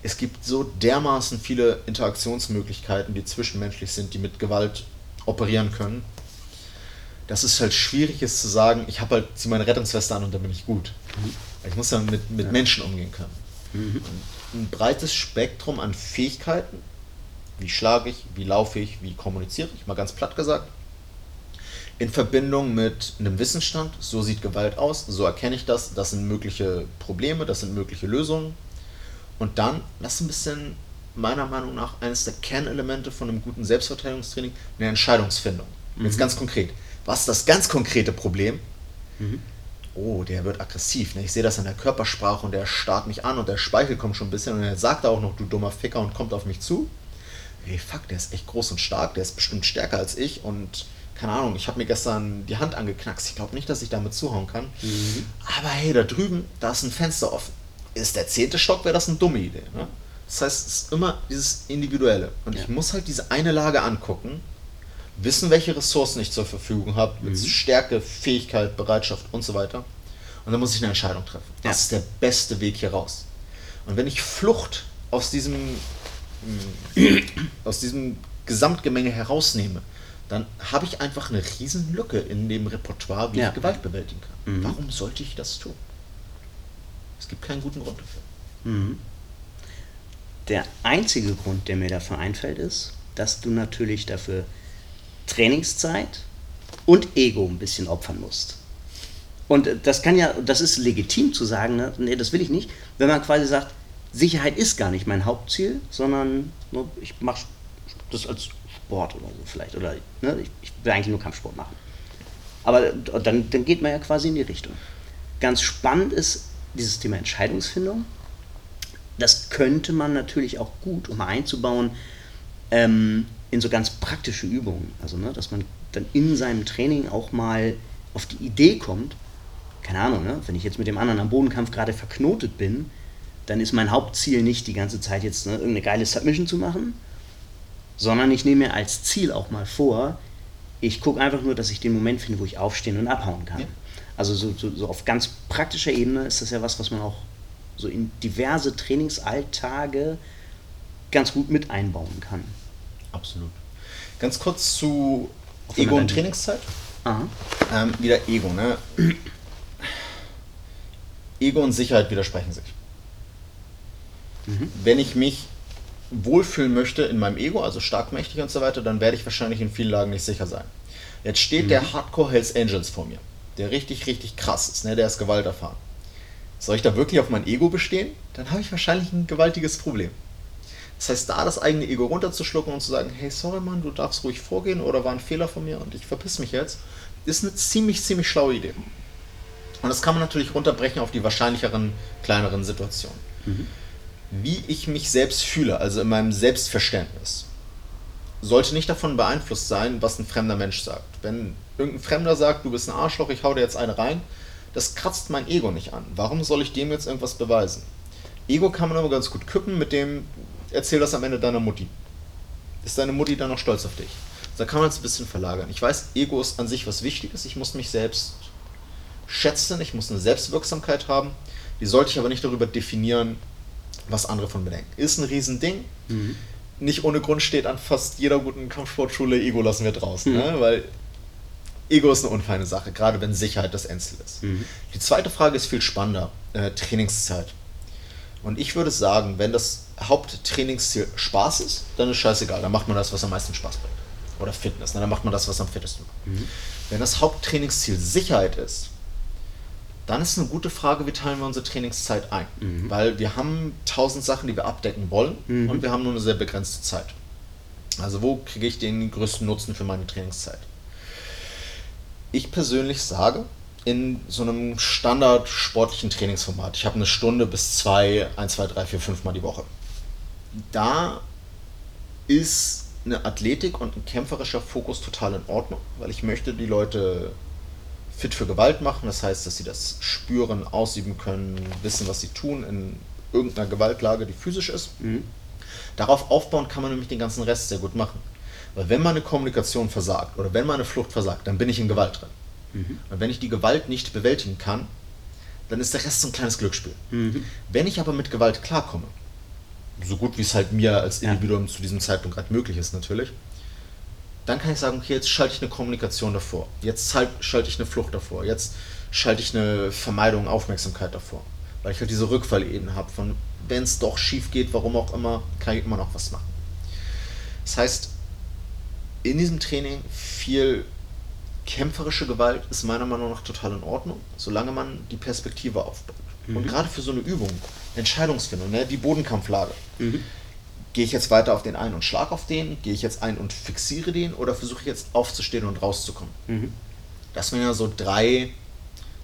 es gibt so dermaßen viele Interaktionsmöglichkeiten, die zwischenmenschlich sind, die mit Gewalt operieren können, dass es halt schwierig ist zu sagen, ich habe halt zieh meine Rettungsweste an und dann bin ich gut. Mhm. Ich muss dann mit, mit ja. Menschen umgehen können. Mhm. Ein breites Spektrum an Fähigkeiten, wie schlage ich, wie laufe ich, wie kommuniziere ich, mal ganz platt gesagt, in Verbindung mit einem Wissensstand, so sieht Gewalt aus, so erkenne ich das, das sind mögliche Probleme, das sind mögliche Lösungen, und dann, das ist ein bisschen meiner Meinung nach eines der Kernelemente von einem guten Selbstverteidigungstraining, eine Entscheidungsfindung. Mhm. Jetzt ganz konkret. Was ist das ganz konkrete Problem? Oh, der wird aggressiv. Ne? Ich sehe das an der Körpersprache und der starrt mich an und der Speichel kommt schon ein bisschen und er sagt auch noch, du dummer Ficker und kommt auf mich zu. Hey, fuck, der ist echt groß und stark, der ist bestimmt stärker als ich und keine Ahnung, ich habe mir gestern die Hand angeknackst. Ich glaube nicht, dass ich damit zuhauen kann. Aber hey, da drüben, da ist ein Fenster offen. Ist der zehnte Stock, wäre das eine dumme Idee. Ne? Das heißt, es ist immer dieses Individuelle. Und Ja. ich muss halt diese eine Lage angucken, wissen, welche Ressourcen ich zur Verfügung habe, mit Stärke, Fähigkeit, Bereitschaft und so weiter. Und dann muss ich eine Entscheidung treffen. Was Ja. ist der beste Weg hier raus? Und wenn ich Flucht aus diesem, aus diesem Gesamtgemenge herausnehme, dann habe ich einfach eine riesen Lücke in dem Repertoire, wie Ja. ich Gewalt bewältigen kann. Mhm. Warum sollte ich das tun? Es gibt keinen guten Grund dafür. Mhm. Der einzige Grund, der mir dafür einfällt, ist, dass du natürlich dafür Trainingszeit und Ego ein bisschen opfern musst. Und äh, das kann ja, das ist legitim zu sagen, ne? nee, das will ich nicht, wenn man quasi sagt, Sicherheit ist gar nicht mein Hauptziel, sondern nur, ich mache das als Sport oder so vielleicht. Oder ne? ich, ich will eigentlich nur Kampfsport machen. Aber dann, dann geht man ja quasi in die Richtung. Ganz spannend ist dieses Thema Entscheidungsfindung. Das könnte man natürlich auch gut, um einzubauen, ähm, in so ganz praktische Übungen. Also, ne, dass man dann in seinem Training auch mal auf die Idee kommt, keine Ahnung, ne, wenn ich jetzt mit dem anderen am Bodenkampf gerade verknotet bin, dann ist mein Hauptziel nicht die ganze Zeit jetzt ne, irgendeine geile Submission zu machen, sondern ich nehme mir als Ziel auch mal vor, ich gucke einfach nur, dass ich den Moment finde, wo ich aufstehen und abhauen kann. Ja. Also so, so, so auf ganz praktischer Ebene ist das ja was, was man auch so in diverse Trainingsalltage ganz gut mit einbauen kann. Absolut. Ganz kurz zu wenn Ego und Trainingszeit. Aha. Ähm, wieder Ego, ne? Ego und Sicherheit widersprechen sich. Wenn ich mich wohlfühlen möchte in meinem Ego, also stark, mächtig und so weiter, dann werde ich wahrscheinlich in vielen Lagen nicht sicher sein. Jetzt steht der Hardcore Hells Angels vor mir, der richtig, richtig krass ist, ne? der ist Gewalt erfahren. Soll ich da wirklich auf mein Ego bestehen? Dann habe ich wahrscheinlich ein gewaltiges Problem. Das heißt, da das eigene Ego runterzuschlucken und zu sagen, hey, sorry Mann, du darfst ruhig vorgehen oder war ein Fehler von mir und ich verpiss mich jetzt, ist eine ziemlich, ziemlich schlaue Idee. Und das kann man natürlich runterbrechen auf die wahrscheinlicheren, kleineren Situationen. Wie ich mich selbst fühle, also in meinem Selbstverständnis, sollte nicht davon beeinflusst sein, was ein fremder Mensch sagt. Wenn irgendein Fremder sagt, du bist ein Arschloch, ich hau dir jetzt eine rein, das kratzt mein Ego nicht an. Warum soll ich dem jetzt irgendwas beweisen? Ego kann man aber ganz gut kippen mit dem, erzähl das am Ende deiner Mutti. Ist deine Mutti dann noch stolz auf dich? Da kann man es ein bisschen verlagern. Ich weiß, Ego ist an sich was Wichtiges. Ich muss mich selbst schätzen, ich muss eine Selbstwirksamkeit haben. Die sollte ich aber nicht darüber definieren, was andere von mir denken. Ist ein Riesending. Nicht ohne Grund steht an fast jeder guten Kampfsportschule, Ego lassen wir draußen. Mhm. Ne? Weil Ego ist eine unfeine Sache, gerade wenn Sicherheit das Endziel ist. Mhm. Die zweite Frage ist viel spannender. Äh, Trainingszeit. Und ich würde sagen, wenn das Haupttrainingsziel Spaß ist, dann ist scheißegal. Dann macht man das, was am meisten Spaß bringt. Oder Fitness. ne? Dann macht man das, was am fittesten macht. Wenn das Haupttrainingsziel Sicherheit ist, dann ist eine gute Frage, wie teilen wir unsere Trainingszeit ein? Weil wir haben tausend Sachen, die wir abdecken wollen Mhm. und wir haben nur eine sehr begrenzte Zeit. Also wo kriege ich den größten Nutzen für meine Trainingszeit? Ich persönlich sage, in so einem standard sportlichen Trainingsformat, ich habe eine Stunde bis zwei, ein, zwei, drei, vier, fünf Mal die Woche. Da ist eine Athletik und ein kämpferischer Fokus total in Ordnung, weil ich möchte die Leute fit für Gewalt machen. Das heißt, dass sie das spüren, ausüben können, wissen, was sie tun in irgendeiner Gewaltlage, die physisch ist. Mhm. Darauf aufbauen kann man nämlich den ganzen Rest sehr gut machen. Weil wenn meine Kommunikation versagt oder wenn meine Flucht versagt, dann bin ich in Gewalt drin. Und wenn ich die Gewalt nicht bewältigen kann, dann ist der Rest so ein kleines Glücksspiel. Mhm. Wenn ich aber mit Gewalt klarkomme, so gut wie es halt mir als Ja. Individuum zu diesem Zeitpunkt gerade möglich ist natürlich, dann kann ich sagen, okay, jetzt schalte ich eine Kommunikation davor, jetzt halt- schalte ich eine Flucht davor, jetzt schalte ich eine Vermeidung, Aufmerksamkeit davor. Weil ich halt diese Rückfallebene habe von, wenn es doch schief geht, warum auch immer, kann ich immer noch was machen. Das heißt, in diesem Training viel kämpferische Gewalt ist meiner Meinung nach total in Ordnung, solange man die Perspektive aufbaut. Und gerade für so eine Übung, Entscheidungsfindung, ne, wie Bodenkampflage. Gehe ich jetzt weiter auf den einen und schlag auf den? Gehe ich jetzt ein und fixiere den? Oder versuche ich jetzt aufzustehen und rauszukommen? Mhm. Das wären ja so drei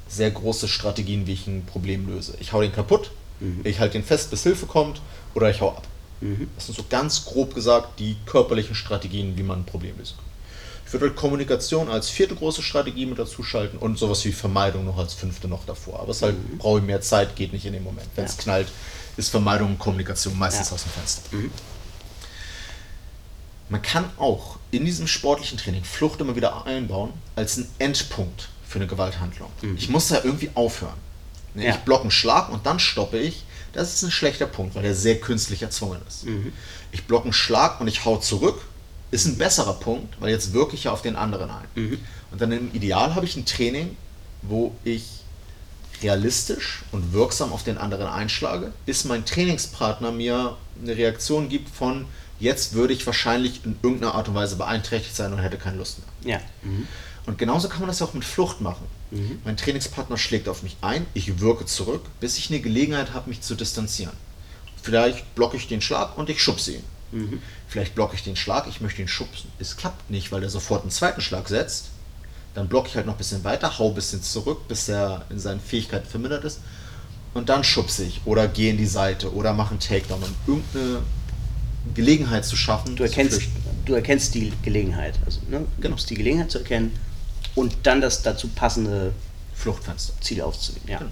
sehr große Strategien, wie ich ein Problem löse. Ich hau den kaputt, mhm. ich halte den fest, bis Hilfe kommt, oder ich hau ab. Mhm. Das sind so ganz grob gesagt die körperlichen Strategien, wie man ein Problem lösen kann. Ich würde halt Kommunikation als vierte große Strategie mit dazu schalten und sowas wie Vermeidung noch als fünfte noch davor. Aber es halt, mhm. brauche ich mehr Zeit, geht nicht in dem Moment. Wenn es ja. knallt, ist Vermeidung und Kommunikation meistens ja. aus dem Fenster. Mhm. Man kann auch in diesem sportlichen Training Flucht immer wieder einbauen als einen Endpunkt für eine Gewalthandlung. Mhm. Ich muss da irgendwie aufhören. Ne, ja. Ich blocke einen Schlag und dann stoppe ich. Das ist ein schlechter Punkt, weil der sehr künstlich erzwungen ist. Mhm. Ich blocke einen Schlag und ich hau zurück ist ein besserer Punkt, weil jetzt wirke ich ja auf den anderen ein. Mhm. Und dann im Ideal habe ich ein Training, wo ich realistisch und wirksam auf den anderen einschlage, bis mein Trainingspartner mir eine Reaktion gibt von, jetzt würde ich wahrscheinlich in irgendeiner Art und Weise beeinträchtigt sein und hätte keine Lust mehr. Ja. Mhm. Und genauso kann man das auch mit Flucht machen. Mhm. Mein Trainingspartner schlägt auf mich ein, ich wirke zurück, bis ich eine Gelegenheit habe, mich zu distanzieren. Vielleicht blocke ich den Schlag und ich schubse ihn. Mhm. Vielleicht blocke ich den Schlag, ich möchte ihn schubsen. Es klappt nicht, weil er sofort einen zweiten Schlag setzt. Dann blocke ich halt noch ein bisschen weiter, hau ein bisschen zurück, bis er in seinen Fähigkeiten vermindert ist. Und dann schubse ich oder gehe in die Seite oder mache einen Takedown, um irgendeine Gelegenheit zu schaffen. Du erkennst, du erkennst die Gelegenheit. Also, ne? genau. die Gelegenheit zu erkennen und dann das dazu passende Fluchtfenster. Ziel aufzunehmen. Ja. Genau.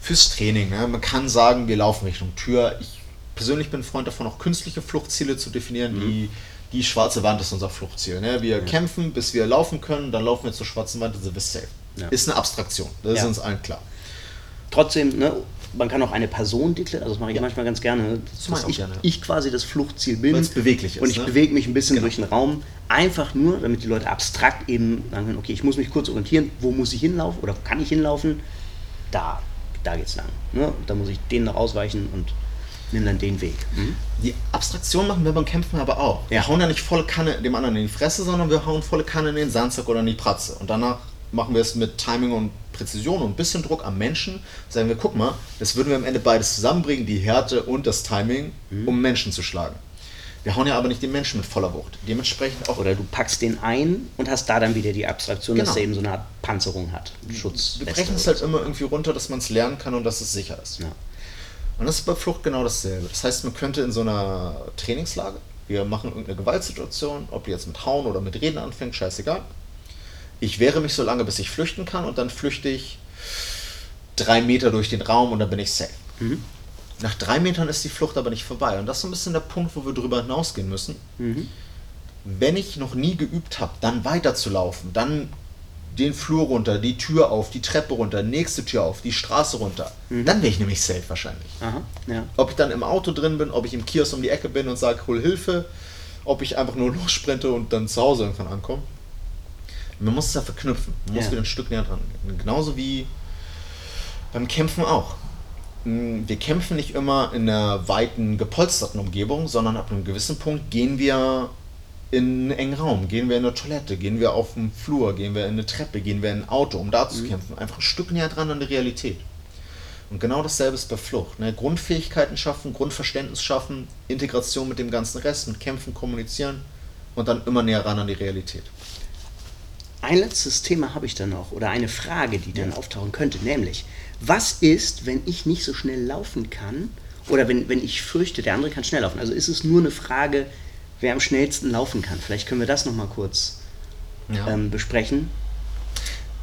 Fürs Training. Ne? Man kann sagen, wir laufen Richtung Tür. Ich persönlich bin ein Freund davon, auch künstliche Fluchtziele zu definieren. Mhm. Die, die schwarze Wand ist unser Fluchtziel. Ne? Wir ja. kämpfen, bis wir laufen können, dann laufen wir zur schwarzen Wand und sind wir safe. Ja. Ist eine Abstraktion, das ja. ist uns allen klar. Trotzdem, ne, man kann auch eine Person deklarieren, also das mache ich manchmal ganz gerne, das dass ich, gerne. ich quasi das Fluchtziel bin. Weil es beweglich ist. Und ich ne? bewege mich ein bisschen genau. durch den Raum, einfach nur, damit die Leute abstrakt eben sagen können, okay, ich muss mich kurz orientieren, wo muss ich hinlaufen oder kann ich hinlaufen? Da, da geht's lang. Ne? Da muss ich denen noch ausweichen und nimm dann den Weg. Mhm. Die Abstraktion machen wir beim Kämpfen aber auch. Ja. Wir hauen ja nicht volle Kanne dem anderen in die Fresse, sondern wir hauen volle Kanne in den Sandsack oder in die Pratze. Und danach machen wir es mit Timing und Präzision und ein bisschen Druck am Menschen. Sagen wir, guck mal, das würden wir am Ende beides zusammenbringen, die Härte und das Timing, mhm. um Menschen zu schlagen. Wir hauen ja aber nicht den Menschen mit voller Wucht. Dementsprechend auch. Oder du packst den ein und hast da dann wieder die Abstraktion, genau. dass er eben so eine Art Panzerung hat. Schutz. Wir brechen es halt immer irgendwie runter, dass man es lernen kann und dass es sicher ist. Ja. Und das ist bei Flucht genau dasselbe. Das heißt, man könnte in so einer Trainingslage, wir machen irgendeine Gewaltsituation, ob die jetzt mit Hauen oder mit Reden anfängt, scheißegal. Ich wehre mich so lange, bis ich flüchten kann und dann flüchte ich drei Meter durch den Raum und dann bin ich safe. Mhm. Nach drei Metern ist die Flucht aber nicht vorbei. Und das ist so ein bisschen der Punkt, wo wir drüber hinausgehen müssen. Mhm. Wenn ich noch nie geübt habe, dann weiterzulaufen, dann den Flur runter, die Tür auf, die Treppe runter, nächste Tür auf, die Straße runter. Mhm. Dann wäre ich nämlich safe wahrscheinlich. Aha, ja. Ob ich dann im Auto drin bin, ob ich im Kiosk um die Ecke bin und sage, hol Hilfe, ob ich einfach nur lossprinte und dann zu Hause irgendwann ankomme. Man muss es ja verknüpfen. Man ja. muss wieder ein Stück näher dran gehen. Genauso wie beim Kämpfen auch. Hm, wir kämpfen nicht immer in einer weiten, gepolsterten Umgebung, sondern ab einem gewissen Punkt gehen wir in einen engen Raum, gehen wir in eine Toilette, gehen wir auf den Flur, gehen wir in eine Treppe, gehen wir in ein Auto, um da zu mhm. kämpfen. Einfach ein Stück näher dran an der Realität. Und genau dasselbe ist bei Flucht. Ne? Grundfähigkeiten schaffen, Grundverständnis schaffen, Integration mit dem ganzen Rest, mit Kämpfen, Kommunizieren und dann immer näher ran an die Realität. Ein letztes Thema habe ich dann noch oder eine Frage, die dann ja. auftauchen könnte, nämlich, was ist, wenn ich nicht so schnell laufen kann oder wenn, wenn ich fürchte, der andere kann schnell laufen? Also ist es nur eine Frage, wer am schnellsten laufen kann. Vielleicht können wir das nochmal kurz ja. ähm, besprechen.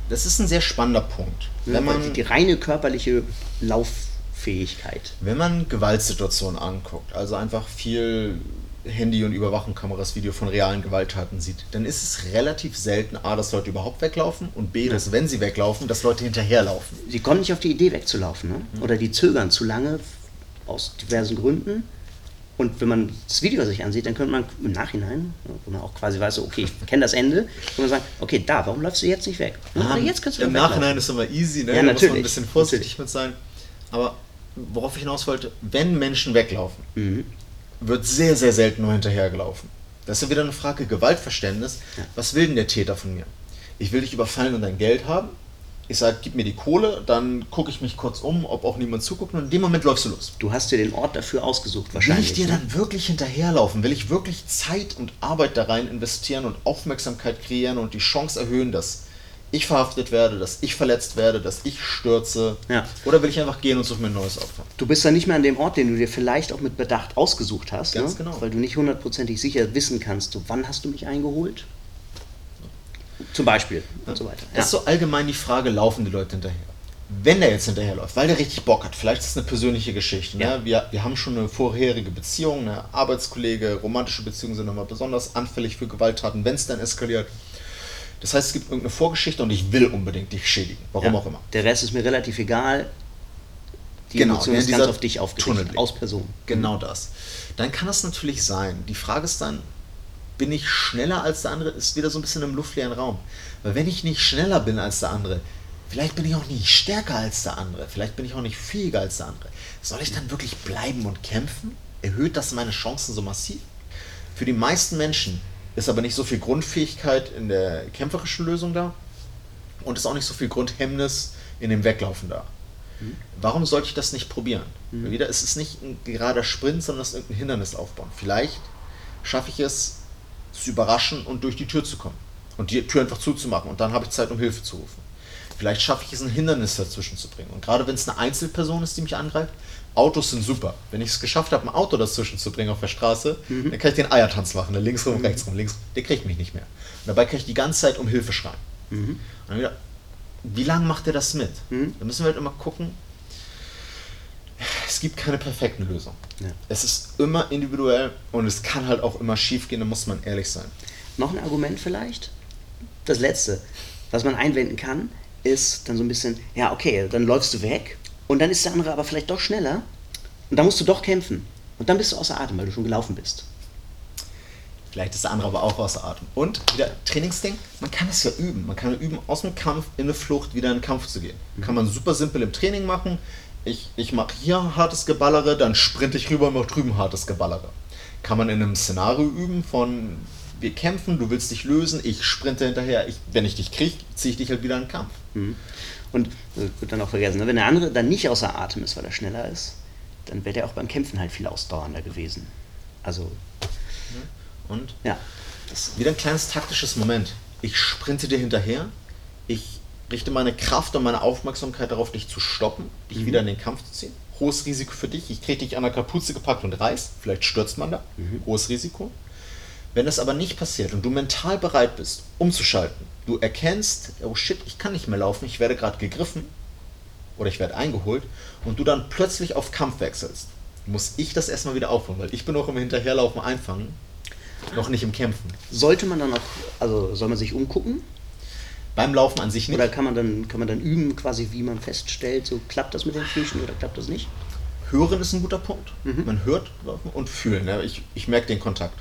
Das ist ein sehr spannender Punkt. Wenn man, die, die reine körperliche Lauffähigkeit. Wenn man Gewaltsituationen anguckt, also einfach viel Handy- und Überwachungskameras Video von realen Gewalttaten sieht, dann ist es relativ selten, A, dass Leute überhaupt weglaufen und B, dass wenn sie weglaufen, dass Leute hinterherlaufen. Sie kommen nicht auf die Idee wegzulaufen, ne? Mhm. oder die zögern zu lange aus diversen Gründen und wenn man das Video sich ansieht, dann könnte man im Nachhinein, wo man auch quasi weiß, okay, ich kenne das Ende, kann man sagen, okay, da, warum läufst du jetzt nicht weg? Ah, jetzt kannst du Im Nachhinein ist es immer easy, ne? Ja, da natürlich. muss man ein bisschen vorsichtig natürlich. mit sein. Aber worauf ich hinaus wollte, wenn Menschen weglaufen, mhm. wird sehr, sehr selten nur hinterhergelaufen. Das ist ja wieder eine Frage Gewaltverständnis. Ja. Was will denn der Täter von mir? Ich will dich überfallen und dein Geld haben ich sage, gib mir die Kohle, dann gucke ich mich kurz um, ob auch niemand zuguckt und in dem Moment läufst du los. Du hast dir den Ort dafür ausgesucht wahrscheinlich. Will ich dir ne? dann wirklich hinterherlaufen? Will ich wirklich Zeit und Arbeit da rein investieren und Aufmerksamkeit kreieren und die Chance erhöhen, dass ich verhaftet werde, dass ich verletzt werde, dass ich stürze? Ja. Oder will ich einfach gehen und suche mir ein neues Opfer? Du bist dann nicht mehr an dem Ort, den du dir vielleicht auch mit Bedacht ausgesucht hast, Ganz ne? genau. weil du nicht hundertprozentig sicher wissen kannst, so, wann hast du mich eingeholt? Zum Beispiel und so weiter. Das ist so allgemein die Frage, laufen die Leute hinterher? Wenn der jetzt hinterherläuft, weil der richtig Bock hat, vielleicht ist es eine persönliche Geschichte. Ne? Ja. Wir, wir haben schon eine vorherige Beziehung, eine Arbeitskollege, romantische Beziehungen sind nochmal besonders anfällig für Gewalttaten, wenn es dann eskaliert. Das heißt, es gibt irgendeine Vorgeschichte und ich will unbedingt dich schädigen, warum Ja. auch immer. Der Rest ist mir relativ egal. Die Genau, Emotion ja, ist ganz auf dich aufgerichtet, aus Person. Genau das. Dann kann das natürlich sein. Die Frage ist dann, bin ich schneller als der andere? Ist wieder so ein bisschen im luftleeren Raum. Weil wenn ich nicht schneller bin als der andere, vielleicht bin ich auch nicht stärker als der andere, vielleicht bin ich auch nicht fähiger als der andere. Soll ich dann wirklich bleiben und kämpfen? Erhöht das meine Chancen so massiv? Für die meisten Menschen ist aber nicht so viel Grundfähigkeit in der kämpferischen Lösung da und ist auch nicht so viel Grundhemmnis in dem Weglaufen da. Warum sollte ich das nicht probieren? Weil Wieder, es ist nicht ein gerader Sprint, sondern es ist irgendein Hindernis aufbauen. Vielleicht schaffe ich es, zu überraschen und durch die Tür zu kommen. Und die Tür einfach zuzumachen. Und dann habe ich Zeit, um Hilfe zu rufen. Vielleicht schaffe ich es, ein Hindernis dazwischen zu bringen. Und gerade wenn es eine Einzelperson ist, die mich angreift, Autos sind super. Wenn ich es geschafft habe, ein Auto dazwischen zu bringen auf der Straße, dann kann ich den Eiertanz machen. ne? Links rum, rechts rum, links rum. Der kriegt mich nicht mehr. Und dabei kann ich die ganze Zeit um Hilfe schreien. Und dann wieder, wie lange macht er das mit? Da müssen wir halt immer gucken. Es gibt keine perfekten Lösungen. Ja. Es ist immer individuell und es kann halt auch immer schief gehen, da muss man ehrlich sein. Noch ein Argument vielleicht? Das letzte, was man einwenden kann, ist dann so ein bisschen, ja, okay, dann läufst du weg und dann ist der andere aber vielleicht doch schneller und dann musst du doch kämpfen. Und dann bist du außer Atem, weil du schon gelaufen bist. Vielleicht ist der andere aber auch außer Atem. Und wieder Trainingsding, man kann es ja üben. Man kann üben, aus dem Kampf in eine Flucht wieder in den Kampf zu gehen. Kann man super simpel im Training machen. Ich, ich mache hier hartes Geballere, dann sprinte ich rüber und mache drüben hartes Geballere. Kann man in einem Szenario üben von wir kämpfen, du willst dich lösen, ich sprinte hinterher, ich, wenn ich dich kriege, ziehe ich dich halt wieder in den Kampf. Mhm. Und äh, wird dann auch vergessen, ne? wenn der andere dann nicht außer Atem ist, weil er schneller ist, dann wäre der auch beim Kämpfen halt viel ausdauernder gewesen. Also, Und ja. Das, Wieder ein kleines taktisches Moment. Ich sprinte dir hinterher. Ich richte meine Kraft und meine Aufmerksamkeit darauf, dich zu stoppen, dich wieder in den Kampf zu ziehen. Hohes Risiko für dich. Ich kriege dich an der Kapuze gepackt und reiß. Vielleicht stürzt man da. Hohes Risiko. Wenn das aber nicht passiert und du mental bereit bist, umzuschalten, du erkennst, oh shit, ich kann nicht mehr laufen, ich werde gerade gegriffen oder ich werde eingeholt und du dann plötzlich auf Kampf wechselst, muss ich das erstmal wieder aufholen, weil ich bin auch im Hinterherlaufen einfangen, noch nicht im Kämpfen. sollte man dann auch, also soll man sich umgucken? Beim Laufen an sich nicht. Oder kann man dann, kann man dann üben, quasi wie man feststellt, so klappt das mit den Füßen oder klappt das nicht? Hören ist ein guter Punkt. Mhm. Man hört laufen und fühlen. Ne? Ich, ich merke den Kontakt.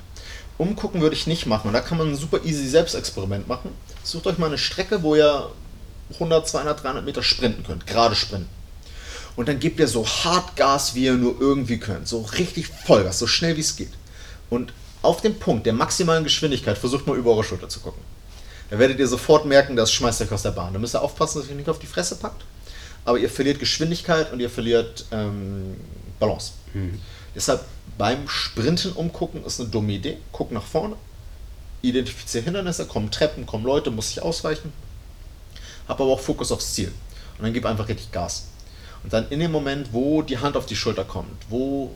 Umgucken würde ich nicht machen. Und da kann man ein super easy Selbstexperiment machen. Sucht euch mal eine Strecke, wo ihr 100, 200, 300 Meter sprinten könnt. Gerade sprinten. Und dann gebt ihr so hart Gas, wie ihr nur irgendwie könnt. So richtig Vollgas, so schnell wie es geht. Und auf dem Punkt der maximalen Geschwindigkeit versucht mal über eure Schulter zu gucken. Da werdet ihr sofort merken, das schmeißt euch aus der Bahn. Da müsst ihr aufpassen, dass ihr nicht auf die Fresse packt. Aber ihr verliert Geschwindigkeit und ihr verliert ähm, Balance. Deshalb beim Sprinten umgucken ist eine dumme Idee. Guck nach vorne, identifiziere Hindernisse, kommen Treppen, kommen Leute, muss ich ausweichen. Hab aber auch Fokus aufs Ziel. Und dann gib einfach richtig Gas. Und dann in dem Moment, wo die Hand auf die Schulter kommt, wo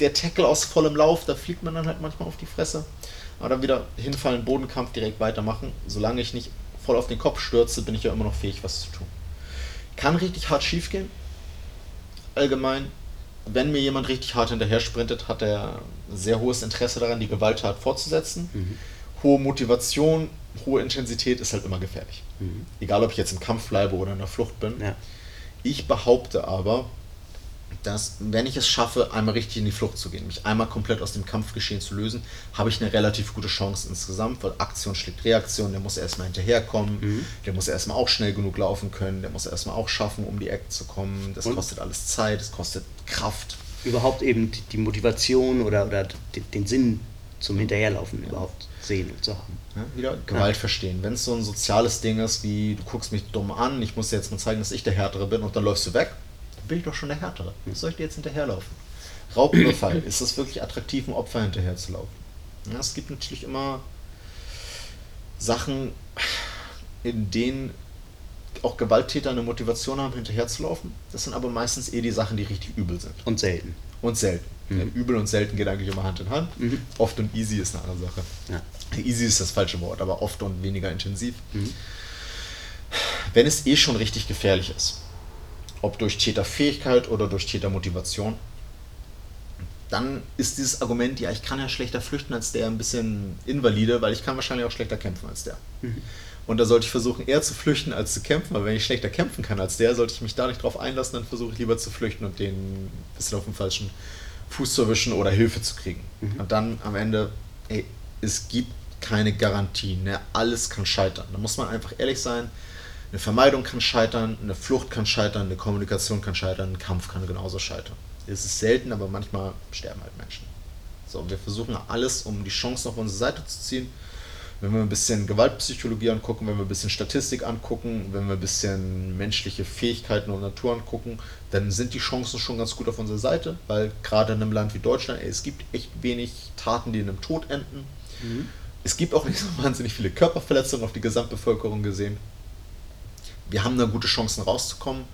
der Tackle aus vollem Lauf, da fliegt man dann halt manchmal auf die Fresse. Aber dann wieder hinfallen, Bodenkampf direkt weitermachen. Solange ich nicht voll auf den Kopf stürze, bin ich ja immer noch fähig, was zu tun. Kann richtig hart schief gehen. Allgemein, wenn mir jemand richtig hart hinterher sprintet, hat er sehr hohes Interesse daran, die Gewalttat fortzusetzen. Hohe Motivation, hohe Intensität ist halt immer gefährlich. Egal, ob ich jetzt im Kampf bleibe oder in der Flucht bin. Ja. Ich behaupte aber, dass wenn ich es schaffe, einmal richtig in die Flucht zu gehen, mich einmal komplett aus dem Kampfgeschehen zu lösen, habe ich eine relativ gute Chance insgesamt, weil Aktion schlägt Reaktion, der muss erstmal hinterherkommen, der muss erstmal auch schnell genug laufen können, der muss erstmal auch schaffen, um die Ecke zu kommen. Das Und? kostet alles Zeit, das kostet Kraft. Überhaupt eben die, die Motivation oder, oder den, Sinn zum Hinterherlaufen überhaupt sehen und zu haben. Ja, wieder Gewalt verstehen. Wenn es so ein soziales Ding ist, wie du guckst mich dumm an, ich muss dir jetzt mal zeigen, dass ich der Härtere bin und dann läufst du weg, bin ich doch schon der Härtere. Was soll ich dir jetzt hinterherlaufen? Raubüberfall. ist es wirklich attraktiv, ein Opfer hinterherzulaufen? Ja, es gibt natürlich immer Sachen, in denen auch Gewalttäter eine Motivation haben, hinterherzulaufen. Das sind aber meistens eh die Sachen, die richtig übel sind. Und selten. Und selten. Mhm. Übel und selten geht eigentlich immer Hand in Hand. Mhm. Oft und easy ist eine andere Sache. Ja. Easy ist das falsche Wort, aber oft und weniger intensiv. Mhm. Wenn es eh schon richtig gefährlich ist, ob durch Täterfähigkeit oder durch Tätermotivation, dann ist dieses Argument, ja, ich kann ja schlechter flüchten als der, ein bisschen invalide, weil ich kann wahrscheinlich auch schlechter kämpfen als der. Mhm. Und da sollte ich versuchen, eher zu flüchten als zu kämpfen, weil wenn ich schlechter kämpfen kann als der, sollte ich mich da nicht drauf einlassen, dann versuche ich lieber zu flüchten und den ein bisschen auf dem falschen Fuß zu erwischen oder Hilfe zu kriegen. Mhm. Und dann am Ende, ey, es gibt keine Garantie, ne? alles kann scheitern. Da muss man einfach ehrlich sein, eine Vermeidung kann scheitern, eine Flucht kann scheitern, eine Kommunikation kann scheitern, ein Kampf kann genauso scheitern. Es ist selten, aber manchmal sterben halt Menschen. So, wir versuchen alles, um die Chancen auf unsere Seite zu ziehen. Wenn wir ein bisschen Gewaltpsychologie angucken, wenn wir ein bisschen Statistik angucken, wenn wir ein bisschen menschliche Fähigkeiten und Natur angucken, dann sind die Chancen schon ganz gut auf unserer Seite, weil gerade in einem Land wie Deutschland, ey, es gibt echt wenig Taten, die in einem Tod enden. Mhm. Es gibt auch nicht so wahnsinnig viele Körperverletzungen auf die Gesamtbevölkerung gesehen. Wir haben da gute Chancen rauszukommen.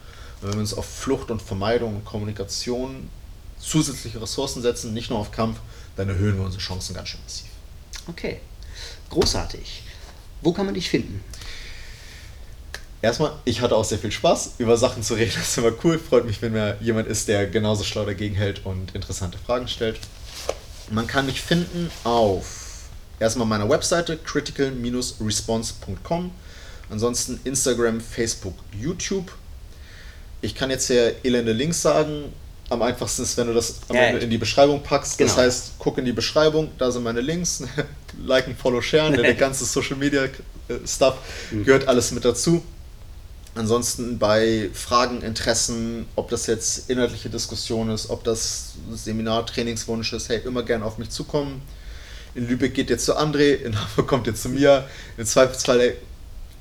Und wenn wir uns auf Flucht und Vermeidung und Kommunikation zusätzliche Ressourcen setzen, nicht nur auf Kampf, dann erhöhen wir unsere Chancen ganz schön massiv. Okay. Großartig. Wo kann man dich finden? Erstmal, ich hatte auch sehr viel Spaß, über Sachen zu reden. Das ist immer cool. Freut mich, wenn mir jemand ist, der genauso schlau dagegen hält und interessante Fragen stellt. Man kann mich finden auf erstmal meiner Webseite critical-response.com. Ansonsten Instagram, Facebook, YouTube. Ich kann jetzt hier elende Links sagen. Am einfachsten ist, wenn du das am Ende in die Beschreibung packst. Das genau. heißt, guck in die Beschreibung, da sind meine Links. Liken, follow, sharen. Der ganze Social Media äh, Stuff Mhm. gehört alles mit dazu. Ansonsten bei Fragen, Interessen, ob das jetzt inhaltliche Diskussion ist, ob das Seminar, Trainingswunsch ist, hey, immer gerne auf mich zukommen. In Lübeck geht ihr zu André, in Hamburg kommt ihr zu mir. Im Zweifelsfall ey,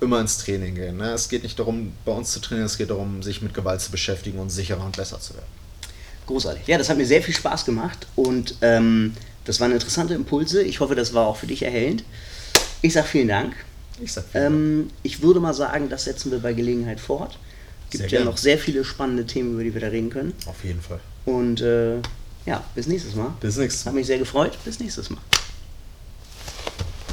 immer ins Training gehen. Ne? Es geht nicht darum, bei uns zu trainieren, es geht darum, sich mit Gewalt zu beschäftigen und sicherer und besser zu werden. Großartig. Ja, das hat mir sehr viel Spaß gemacht und ähm, das waren interessante Impulse. Ich hoffe, das war auch für dich erhellend. Ich sage vielen Dank. Ich sag vielen Dank. Ähm, ich würde mal sagen, das setzen wir bei Gelegenheit fort. Es gibt Sehr ja noch sehr viele spannende Themen, über die wir da reden können. Auf jeden Fall. Und äh, ja, bis nächstes Mal. Bis nächstes Mal. Hat mich sehr gefreut. Bis nächstes Mal.